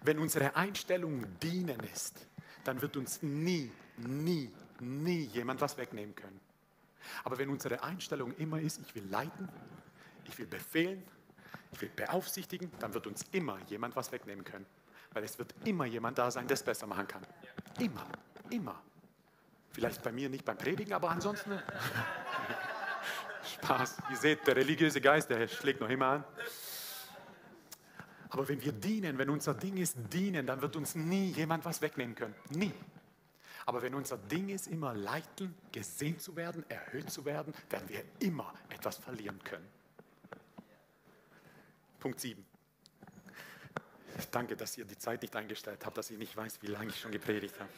wenn unsere Einstellung dienen ist, dann wird uns nie, nie, nie jemand was wegnehmen können. Aber wenn unsere Einstellung immer ist, ich will leiten, ich will befehlen, ich will beaufsichtigen, dann wird uns immer jemand was wegnehmen können. Weil es wird immer jemand da sein, der es besser machen kann. Immer, immer. Vielleicht bei mir nicht beim Predigen, aber ansonsten. Spaß. Ihr seht, der religiöse Geist, der schlägt noch immer an. Aber wenn wir dienen, wenn unser Ding ist dienen, dann wird uns nie jemand was wegnehmen können. Nie. Aber wenn unser Ding ist, immer leiten, gesehen zu werden, erhöht zu werden, werden wir immer etwas verlieren können. Punkt 7. Danke, dass ihr die Zeit nicht eingestellt habt, dass ich nicht weiß, wie lange ich schon gepredigt habe.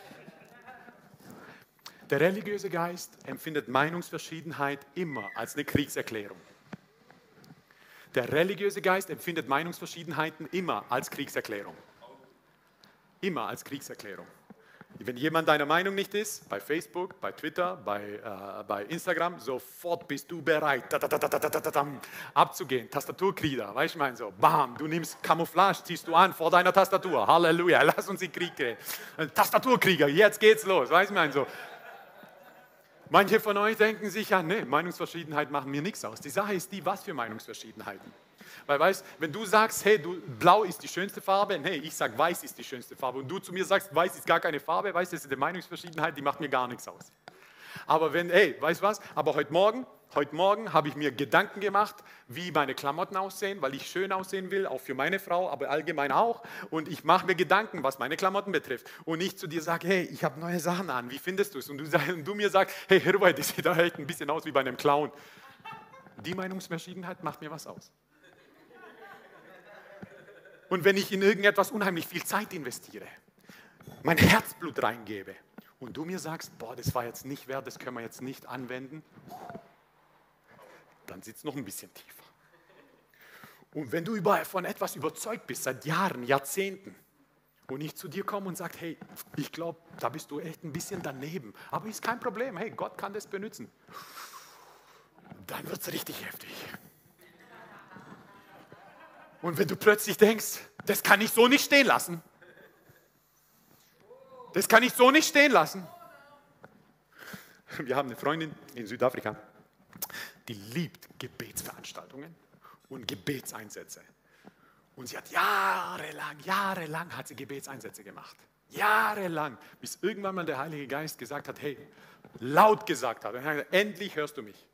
Der religiöse Geist empfindet Meinungsverschiedenheit immer als eine Kriegserklärung. Der religiöse Geist empfindet Meinungsverschiedenheiten immer als Kriegserklärung. Immer als Kriegserklärung. Wenn jemand deiner Meinung nicht ist, bei Facebook, bei Twitter, bei, äh, bei Instagram, sofort bist du bereit, abzugehen. Tastaturkrieger, weißt du, ich meine so, bam, du nimmst Camouflage, ziehst du an vor deiner Tastatur. Halleluja, lass uns in Krieg gehen. Tastaturkrieger, jetzt geht's los, weißt du, ich meine so. Manche von euch denken sich ja, nee, Meinungsverschiedenheit machen mir nichts aus. Die Sache ist die, was für Meinungsverschiedenheiten. Weil weißt, wenn du sagst, hey, du, blau ist die schönste Farbe, nee, ich sage, weiß ist die schönste Farbe und du zu mir sagst, weiß ist gar keine Farbe, weißt, das ist eine Meinungsverschiedenheit, die macht mir gar nichts aus. Aber wenn, hey, weißt du was? Aber heute Morgen Heute Morgen habe ich mir Gedanken gemacht, wie meine Klamotten aussehen, weil ich schön aussehen will, auch für meine Frau, aber allgemein auch. Und ich mache mir Gedanken, was meine Klamotten betrifft. Und ich zu dir sage, hey, ich habe neue Sachen an, wie findest du es? Und du, mir sagst, hey, Hirway, das sieht da echt ein bisschen aus wie bei einem Clown. Die Meinungsverschiedenheit macht mir was aus. Und wenn ich in irgendetwas unheimlich viel Zeit investiere, mein Herzblut reingebe und du mir sagst, boah, das war jetzt nicht wert, das können wir jetzt nicht anwenden, dann sitzt noch ein bisschen tiefer. Und wenn du von etwas überzeugt bist, seit Jahren, Jahrzehnten, und ich zu dir komme und sage, hey, ich glaube, da bist du echt ein bisschen daneben, aber ist kein Problem, hey, Gott kann das benutzen, dann wird es richtig heftig. Und wenn du plötzlich denkst, das kann ich so nicht stehen lassen, das kann ich so nicht stehen lassen. Wir haben eine Freundin in Südafrika, die liebt Gebetsveranstaltungen und Gebetseinsätze. Und sie hat jahrelang, jahrelang hat sie Gebetseinsätze gemacht. Jahrelang, bis irgendwann mal der Heilige Geist gesagt hat, hey, laut gesagt hat, endlich hörst du mich.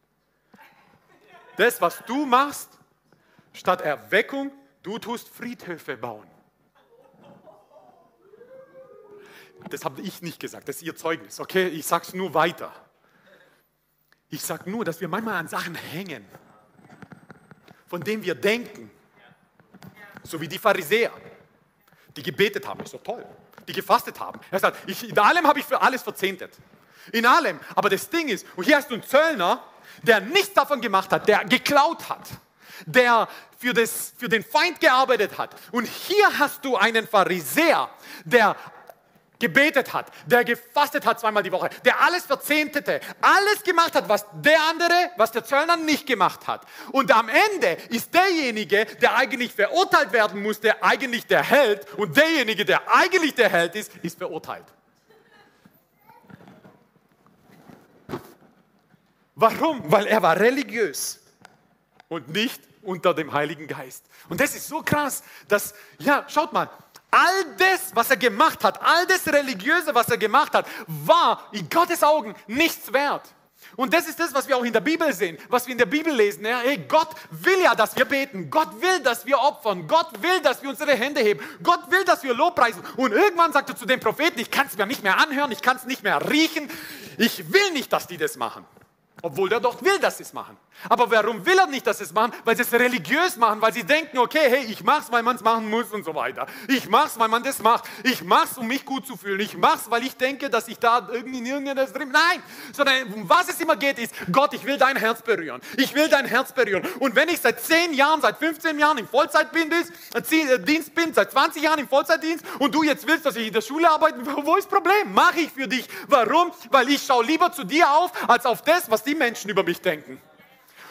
Das, was du machst, statt Erweckung, du tust Friedhöfe bauen. Das habe ich nicht gesagt, das ist ihr Zeugnis, okay? Ich sage es nur weiter. Ich sage nur, dass wir manchmal an Sachen hängen, von denen wir denken, so wie die Pharisäer, die gebetet haben, ist doch toll, die gefastet haben. Er sagt, ich, in allem habe ich für alles verzehntet. In allem. Aber das Ding ist, und hier hast du einen Zöllner, der nichts davon gemacht hat, der geklaut hat, der für, das, für den Feind gearbeitet hat. Und hier hast du einen Pharisäer, der gebetet hat, der gefastet hat zweimal die Woche, der alles verzehntete, alles gemacht hat, was der andere, was der Zöllner nicht gemacht hat. Und am Ende ist derjenige, der eigentlich verurteilt werden musste, eigentlich der Held und derjenige, der eigentlich der Held ist, ist verurteilt. Warum? Weil er war religiös und nicht unter dem Heiligen Geist. Und das ist so krass, dass, ja, schaut mal, All das, was er gemacht hat, all das Religiöse, was er gemacht hat, war in Gottes Augen nichts wert. Und das ist das, was wir auch in der Bibel sehen, was wir in der Bibel lesen. Ja, hey, Gott will ja, dass wir beten. Gott will, dass wir opfern. Gott will, dass wir unsere Hände heben. Gott will, dass wir Lobpreisen. Und irgendwann sagt er zu dem Propheten, ich kann es mir nicht mehr anhören, ich kann es nicht mehr riechen. Ich will nicht, dass die das machen. Obwohl der doch will, dass sie es machen. Aber warum will er nicht, dass sie es machen? Weil sie es religiös machen, weil sie denken, okay, hey, ich mach's, weil man es machen muss und so weiter. Ich mach's, weil man das macht. Ich mach's, um mich gut zu fühlen. Ich mach's, weil ich denke, dass ich da irgendwie irgendetwas drin. Nein, sondern um was es immer geht, ist, Gott, ich will dein Herz berühren. Ich will dein Herz berühren. Und wenn ich seit 10 Jahren, seit 15 Jahren im Vollzeitdienst äh, bin, seit 20 Jahren im Vollzeitdienst und du jetzt willst, dass ich in der Schule arbeite, wo ist das Problem? Mache ich für dich. Warum? Weil ich schaue lieber zu dir auf, als auf das, was die Menschen über mich denken.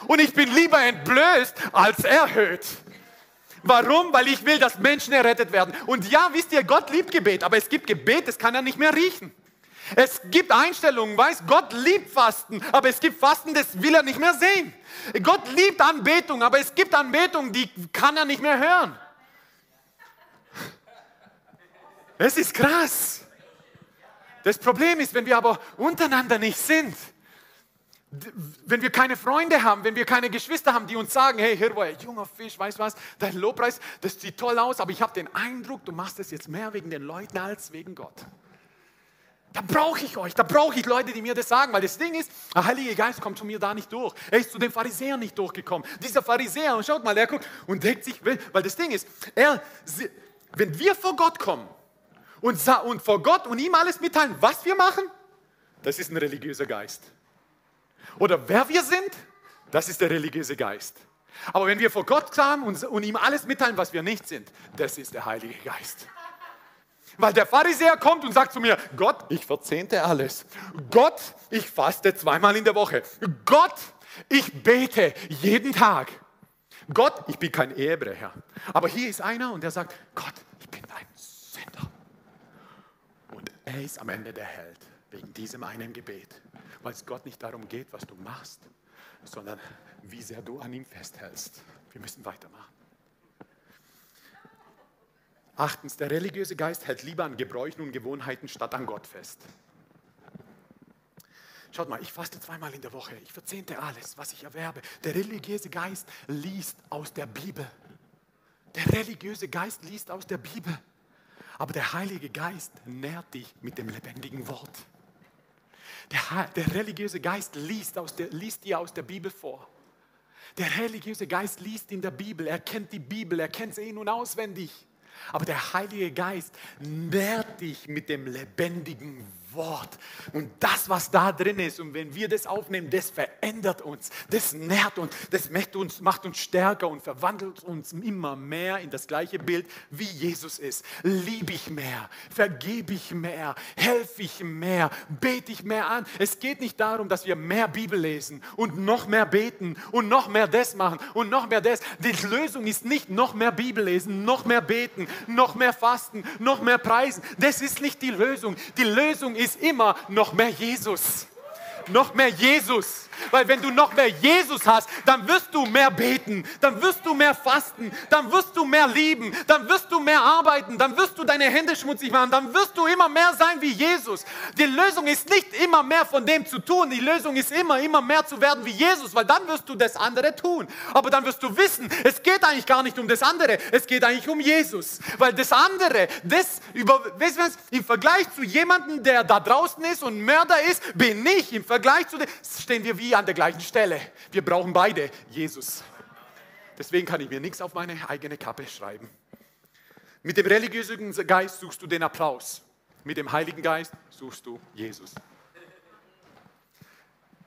Und ich bin lieber entblößt als erhöht. Warum? Weil ich will, dass Menschen errettet werden. Und ja, wisst ihr, Gott liebt Gebet, aber es gibt Gebet, das kann er nicht mehr riechen. Es gibt Einstellungen, weiß Gott liebt Fasten, aber es gibt Fasten, das will er nicht mehr sehen. Gott liebt Anbetung, aber es gibt Anbetung, die kann er nicht mehr hören. Es ist krass. Das Problem ist, wenn wir aber untereinander nicht sind, wenn wir keine Freunde haben, wenn wir keine Geschwister haben, die uns sagen, hey Hirwo, junger Fisch, weißt du was, dein Lobpreis, das sieht toll aus, aber ich habe den Eindruck, du machst es jetzt mehr wegen den Leuten als wegen Gott. Da brauche ich euch, da brauche ich Leute, die mir das sagen, weil das Ding ist, der Heilige Geist kommt zu mir da nicht durch. Er ist zu den Pharisäern nicht durchgekommen. Dieser Pharisäer, und schaut mal, er guckt und denkt sich, weil das Ding ist, er, wenn wir vor Gott kommen und, und vor Gott und ihm alles mitteilen, was wir machen, das ist ein religiöser Geist. Oder wer wir sind, das ist der religiöse Geist. Aber wenn wir vor Gott kamen und, und ihm alles mitteilen, was wir nicht sind, das ist der Heilige Geist. Weil der Pharisäer kommt und sagt zu mir, Gott, ich verzehnte alles. Gott, ich faste zweimal in der Woche. Gott, ich bete jeden Tag. Gott, ich bin kein Ehebrecher. Aber hier ist einer und der sagt, Gott, ich bin ein Sünder. Und er ist am Ende der Held wegen diesem einen Gebet weil es Gott nicht darum geht, was du machst, sondern wie sehr du an ihm festhältst. Wir müssen weitermachen. Achtens, der religiöse Geist hält lieber an Gebräuchen und Gewohnheiten statt an Gott fest. Schaut mal, ich faste zweimal in der Woche, ich verzehnte alles, was ich erwerbe. Der religiöse Geist liest aus der Bibel. Der religiöse Geist liest aus der Bibel. Aber der Heilige Geist nährt dich mit dem lebendigen Wort. Der, der religiöse Geist liest, aus der, liest dir aus der Bibel vor. Der religiöse Geist liest in der Bibel, er kennt die Bibel, er kennt sie in- und auswendig. Aber der Heilige Geist nährt dich mit dem lebendigen Wort. Und das, was da drin ist, und wenn wir das aufnehmen, das verändert uns, das nährt uns, das macht uns, macht uns stärker und verwandelt uns immer mehr in das gleiche Bild, wie Jesus ist. Liebe ich mehr, vergebe ich mehr, helfe ich mehr, bete ich mehr an. Es geht nicht darum, dass wir mehr Bibel lesen und noch mehr beten und noch mehr das machen und noch mehr das. Die Lösung ist nicht noch mehr Bibel lesen, noch mehr beten, noch mehr fasten, noch mehr preisen. Das ist nicht die Lösung. Die Lösung ist ist immer noch mehr Jesus. Noch mehr Jesus. Weil wenn du noch mehr Jesus hast, dann wirst du mehr beten, dann wirst du mehr fasten, dann wirst du mehr lieben, dann wirst du mehr arbeiten, dann wirst du deine Hände schmutzig machen, dann wirst du immer mehr sein wie Jesus. Die Lösung ist nicht immer mehr von dem zu tun, die Lösung ist immer, immer mehr zu werden wie Jesus, weil dann wirst du das andere tun. Aber dann wirst du wissen, es geht eigentlich gar nicht um das andere, es geht eigentlich um Jesus. Weil das andere, das über, im Vergleich zu jemandem, der da draußen ist und Mörder ist, bin ich im Vergleich zu dem, stehen wir wie wie an der gleichen Stelle. Wir brauchen beide Jesus. Deswegen kann ich mir nichts auf meine eigene Kappe schreiben. Mit dem religiösen Geist suchst du den Applaus. Mit dem Heiligen Geist suchst du Jesus.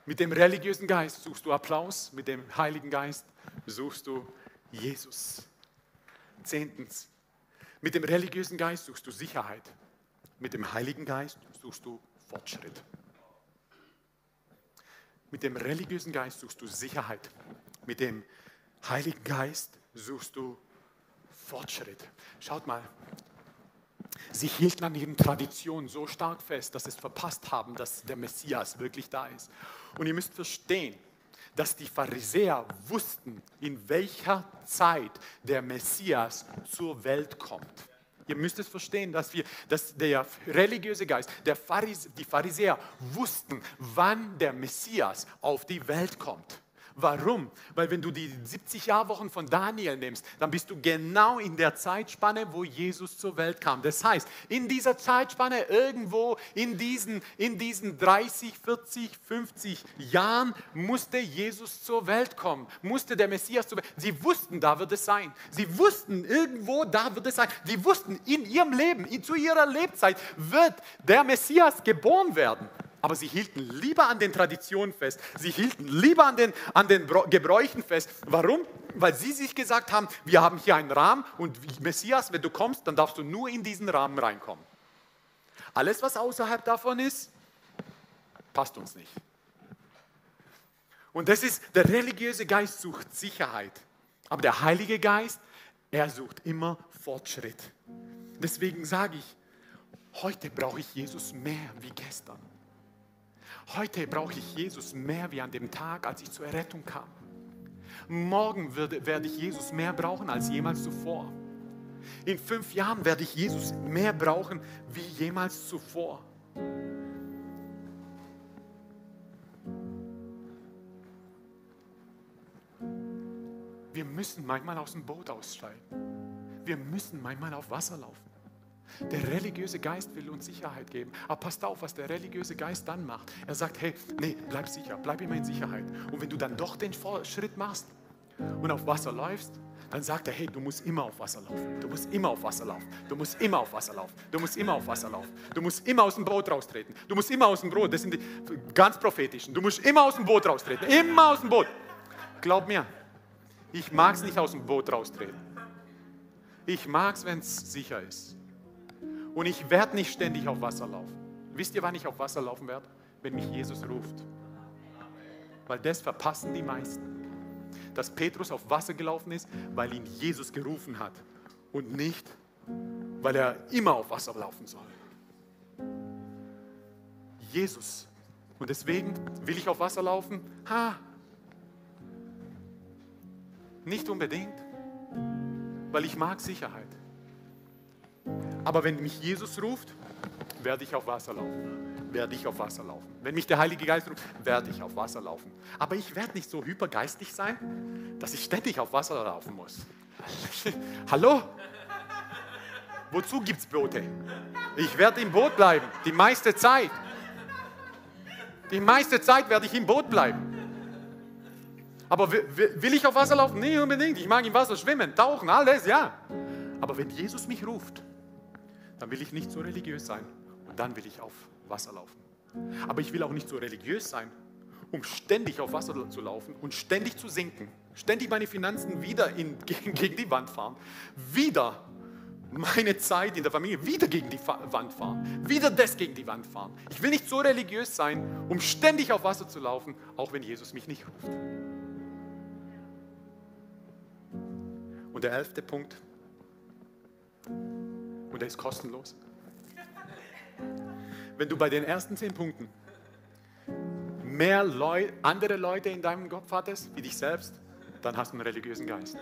Mit dem religiösen Geist suchst du Applaus. Mit dem Heiligen Geist suchst du Jesus. Zehntens. Mit dem religiösen Geist suchst du Sicherheit. Mit dem Heiligen Geist suchst du Fortschritt. Mit dem religiösen Geist suchst du Sicherheit. Mit dem Heiligen Geist suchst du Fortschritt. Schaut mal, sie hielten an ihren Traditionen so stark fest, dass sie es verpasst haben, dass der Messias wirklich da ist. Und ihr müsst verstehen, dass die Pharisäer wussten, in welcher Zeit der Messias zur Welt kommt. Ihr müsst es verstehen, dass, wir, dass der religiöse Geist, der Pharise, die Pharisäer wussten, wann der Messias auf die Welt kommt. Warum? Weil wenn du die 70 Jahrwochen von Daniel nimmst, dann bist du genau in der Zeitspanne, wo Jesus zur Welt kam. Das heißt, in dieser Zeitspanne irgendwo in diesen, in diesen 30, 40, 50 Jahren musste Jesus zur Welt kommen, musste der Messias zur Welt. Sie wussten, da wird es sein. Sie wussten irgendwo, da wird es sein. Sie wussten, in ihrem Leben, zu ihrer Lebzeit wird der Messias geboren werden. Aber sie hielten lieber an den Traditionen fest. Sie hielten lieber an den, an den Gebräuchen fest. Warum? Weil sie sich gesagt haben, wir haben hier einen Rahmen und Messias, wenn du kommst, dann darfst du nur in diesen Rahmen reinkommen. Alles, was außerhalb davon ist, passt uns nicht. Und das ist, der religiöse Geist sucht Sicherheit. Aber der Heilige Geist, er sucht immer Fortschritt. Deswegen sage ich, heute brauche ich Jesus mehr wie gestern. Heute brauche ich Jesus mehr wie an dem Tag, als ich zur Errettung kam. Morgen werde, werde ich Jesus mehr brauchen als jemals zuvor. In fünf Jahren werde ich Jesus mehr brauchen wie jemals zuvor. Wir müssen manchmal aus dem Boot aussteigen. Wir müssen manchmal auf Wasser laufen. Der religiöse Geist will uns Sicherheit geben. Aber passt auf, was der religiöse Geist dann macht. Er sagt, hey, nee, bleib sicher, bleib immer in Sicherheit. Und wenn du dann doch den Schritt machst und auf Wasser läufst, dann sagt er, hey, du musst immer auf Wasser laufen. Du musst immer auf Wasser laufen. Du musst immer auf Wasser laufen. Du musst immer auf Wasser laufen. Du musst immer aus dem Boot raustreten. Du musst immer aus dem Boot, das sind die ganz prophetischen. Du musst immer aus dem Boot raustreten. Immer aus dem Boot. Glaub mir, ich mag es nicht aus dem Boot raustreten. Ich mag es, wenn es sicher ist. Und ich werde nicht ständig auf Wasser laufen. Wisst ihr, wann ich auf Wasser laufen werde? Wenn mich Jesus ruft. Weil das verpassen die meisten. Dass Petrus auf Wasser gelaufen ist, weil ihn Jesus gerufen hat. Und nicht, weil er immer auf Wasser laufen soll. Jesus. Und deswegen will ich auf Wasser laufen? Ha! Nicht unbedingt, weil ich mag Sicherheit. Aber wenn mich Jesus ruft, werde ich auf Wasser laufen. Werde ich auf Wasser laufen. Wenn mich der Heilige Geist ruft, werde ich auf Wasser laufen. Aber ich werde nicht so hypergeistig sein, dass ich ständig auf Wasser laufen muss. Hallo? Wozu gibt es Boote? Ich werde im Boot bleiben, die meiste Zeit. Die meiste Zeit werde ich im Boot bleiben. Aber will ich auf Wasser laufen? Nee, unbedingt. Ich mag im Wasser schwimmen, tauchen, alles, ja. Aber wenn Jesus mich ruft, dann will ich nicht so religiös sein und dann will ich auf Wasser laufen. Aber ich will auch nicht so religiös sein, um ständig auf Wasser zu laufen und ständig zu sinken, ständig meine Finanzen wieder in, gegen, gegen die Wand fahren, wieder meine Zeit in der Familie wieder gegen die Wand fahren, wieder das gegen die Wand fahren. Ich will nicht so religiös sein, um ständig auf Wasser zu laufen, auch wenn Jesus mich nicht ruft. Und der elfte Punkt, und der ist kostenlos. Wenn du bei den ersten zehn Punkten mehr Leu andere Leute in deinem Kopf hattest, wie dich selbst, dann hast du einen religiösen Geist.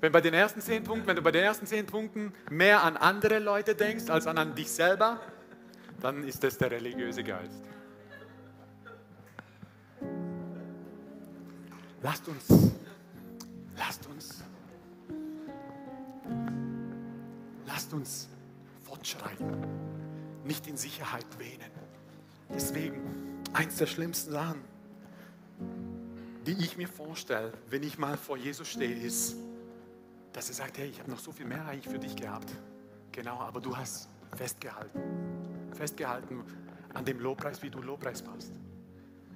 Wenn, bei den ersten zehn Punkten, wenn du bei den ersten zehn Punkten mehr an andere Leute denkst als an, an dich selber, dann ist das der religiöse Geist. Lasst uns, lasst uns, lasst uns fortschreiten, nicht in Sicherheit wähnen. Deswegen, eins der schlimmsten Sachen, die ich mir vorstelle, wenn ich mal vor Jesus stehe, ist, dass er sagt, hey, ich habe noch so viel mehr eigentlich für dich gehabt. Genau, aber du hast festgehalten. Festgehalten an dem Lobpreis, wie du Lobpreis machst.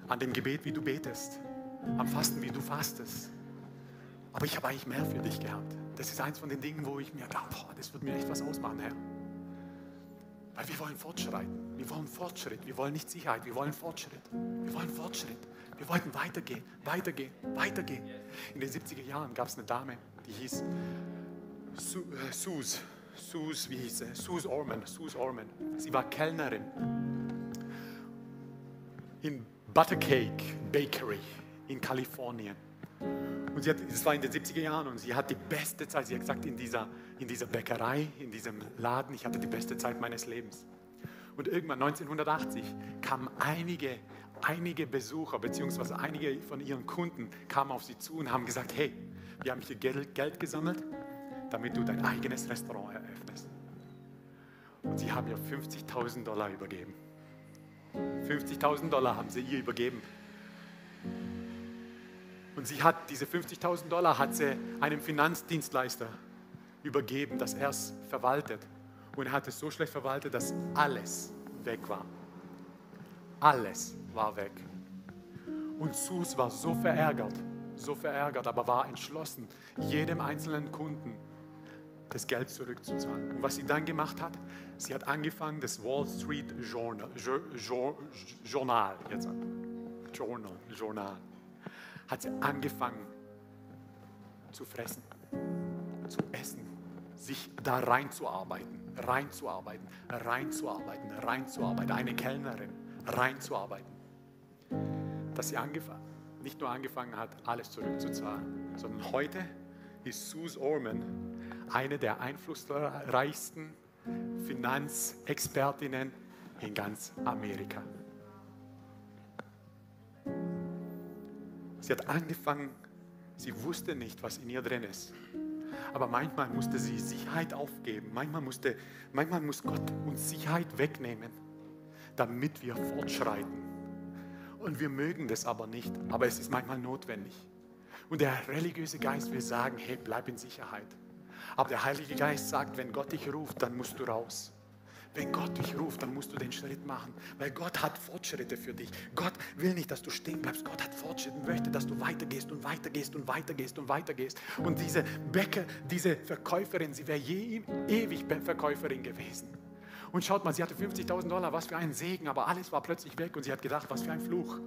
An dem Gebet, wie du betest am Fasten, wie du fastest. Aber ich habe eigentlich mehr für dich gehabt. Das ist eins von den Dingen, wo ich mir glaube, das wird mir echt was ausmachen, Herr. Weil wir wollen fortschreiten. Wir wollen Fortschritt. Wir wollen nicht Sicherheit. Wir wollen Fortschritt. Wir wollen Fortschritt. Wir wollten weitergehen, weitergehen, weitergehen. In den 70er Jahren gab es eine Dame, die hieß äh, Suze. Suze, wie hieß sie? Suze Orman. Suze Orman. Sie war Kellnerin in Buttercake Bakery in Kalifornien. Und sie hat, das war in den 70er Jahren und sie hat die beste Zeit, sie hat gesagt, in dieser, in dieser Bäckerei, in diesem Laden, ich hatte die beste Zeit meines Lebens. Und irgendwann 1980 kamen einige, einige Besucher, beziehungsweise einige von ihren Kunden kamen auf sie zu und haben gesagt, hey, wir haben hier Geld, Geld gesammelt, damit du dein eigenes Restaurant eröffnest. Und sie haben ihr 50.000 Dollar übergeben. 50.000 Dollar haben sie ihr übergeben. Und sie hat diese 50.000 Dollar hat sie einem Finanzdienstleister übergeben, dass er es verwaltet. Und er hat es so schlecht verwaltet, dass alles weg war. Alles war weg. Und Sus war so verärgert, so verärgert, aber war entschlossen, jedem einzelnen Kunden das Geld zurückzuzahlen. Und was sie dann gemacht hat, sie hat angefangen, das Wall Street Journal, Journal, Journal, Journal, hat sie angefangen zu fressen, zu essen, sich da reinzuarbeiten, reinzuarbeiten, reinzuarbeiten, reinzuarbeiten, eine Kellnerin reinzuarbeiten. Dass sie angefangen, nicht nur angefangen hat, alles zurückzuzahlen, sondern heute ist Sue Orman eine der einflussreichsten Finanzexpertinnen in ganz Amerika. Sie hat angefangen, sie wusste nicht, was in ihr drin ist. Aber manchmal musste sie Sicherheit aufgeben. Manchmal, musste, manchmal muss Gott uns Sicherheit wegnehmen, damit wir fortschreiten. Und wir mögen das aber nicht. Aber es ist manchmal notwendig. Und der religiöse Geist will sagen, hey, bleib in Sicherheit. Aber der Heilige Geist sagt, wenn Gott dich ruft, dann musst du raus. Wenn Gott dich ruft, dann musst du den Schritt machen, weil Gott hat Fortschritte für dich. Gott will nicht, dass du stehen bleibst. Gott hat Fortschritte und möchte, dass du weitergehst und weitergehst und weitergehst und weitergehst. Und diese Bäcker, diese Verkäuferin, sie wäre je, ewig Verkäuferin gewesen. Und schaut mal, sie hatte 50.000 Dollar, was für ein Segen, aber alles war plötzlich weg und sie hat gedacht, was für ein Fluch.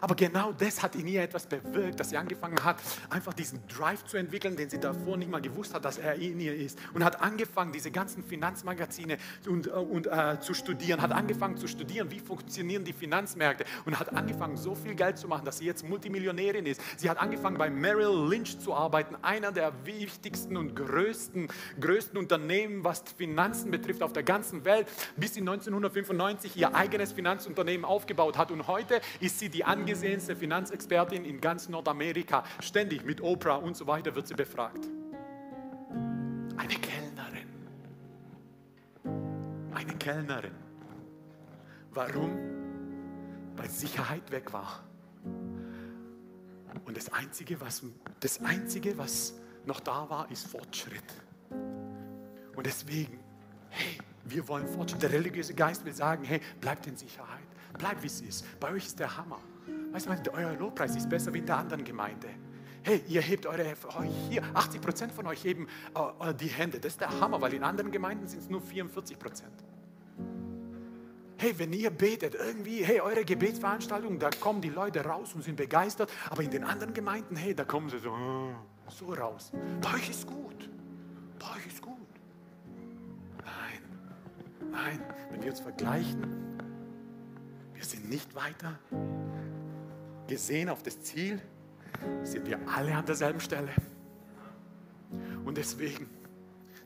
Aber genau das hat in ihr etwas bewirkt, dass sie angefangen hat, einfach diesen Drive zu entwickeln, den sie davor nicht mal gewusst hat, dass er in ihr ist. Und hat angefangen, diese ganzen Finanzmagazine und, äh, und äh, zu studieren, hat angefangen zu studieren, wie funktionieren die Finanzmärkte und hat angefangen, so viel Geld zu machen, dass sie jetzt Multimillionärin ist. Sie hat angefangen, bei Merrill Lynch zu arbeiten, einer der wichtigsten und größten, größten Unternehmen, was Finanzen betrifft auf der ganzen Welt, bis sie 1995 ihr eigenes Finanzunternehmen aufgebaut hat. Und heute ist sie die angesehenste Finanzexpertin in ganz Nordamerika. Ständig mit Oprah und so weiter wird sie befragt. Eine Kellnerin. Eine Kellnerin. Warum? Weil Sicherheit weg war. Und das Einzige, was, das Einzige, was noch da war, ist Fortschritt. Und deswegen, hey, wir wollen Fortschritt. Der religiöse Geist will sagen, hey, bleibt in Sicherheit. Bleibt wie es ist. Bei euch ist der Hammer. Weißt du, euer Lobpreis ist besser wie in der anderen Gemeinde. Hey, ihr hebt eure, hier, 80 Prozent von euch heben uh, die Hände. Das ist der Hammer, weil in anderen Gemeinden sind es nur 44 Prozent. Hey, wenn ihr betet, irgendwie, hey, eure Gebetsveranstaltung, da kommen die Leute raus und sind begeistert, aber in den anderen Gemeinden, hey, da kommen sie so, so raus. Bei euch ist gut. Bei euch ist gut. Nein, nein, wenn wir uns vergleichen, wir sind nicht weiter gesehen auf das Ziel, sind wir alle an derselben Stelle. Und deswegen,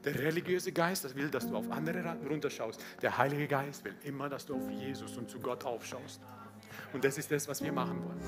der religiöse Geist das will, dass du auf andere runterschaust. Der Heilige Geist will immer, dass du auf Jesus und zu Gott aufschaust. Und das ist das, was wir machen wollen.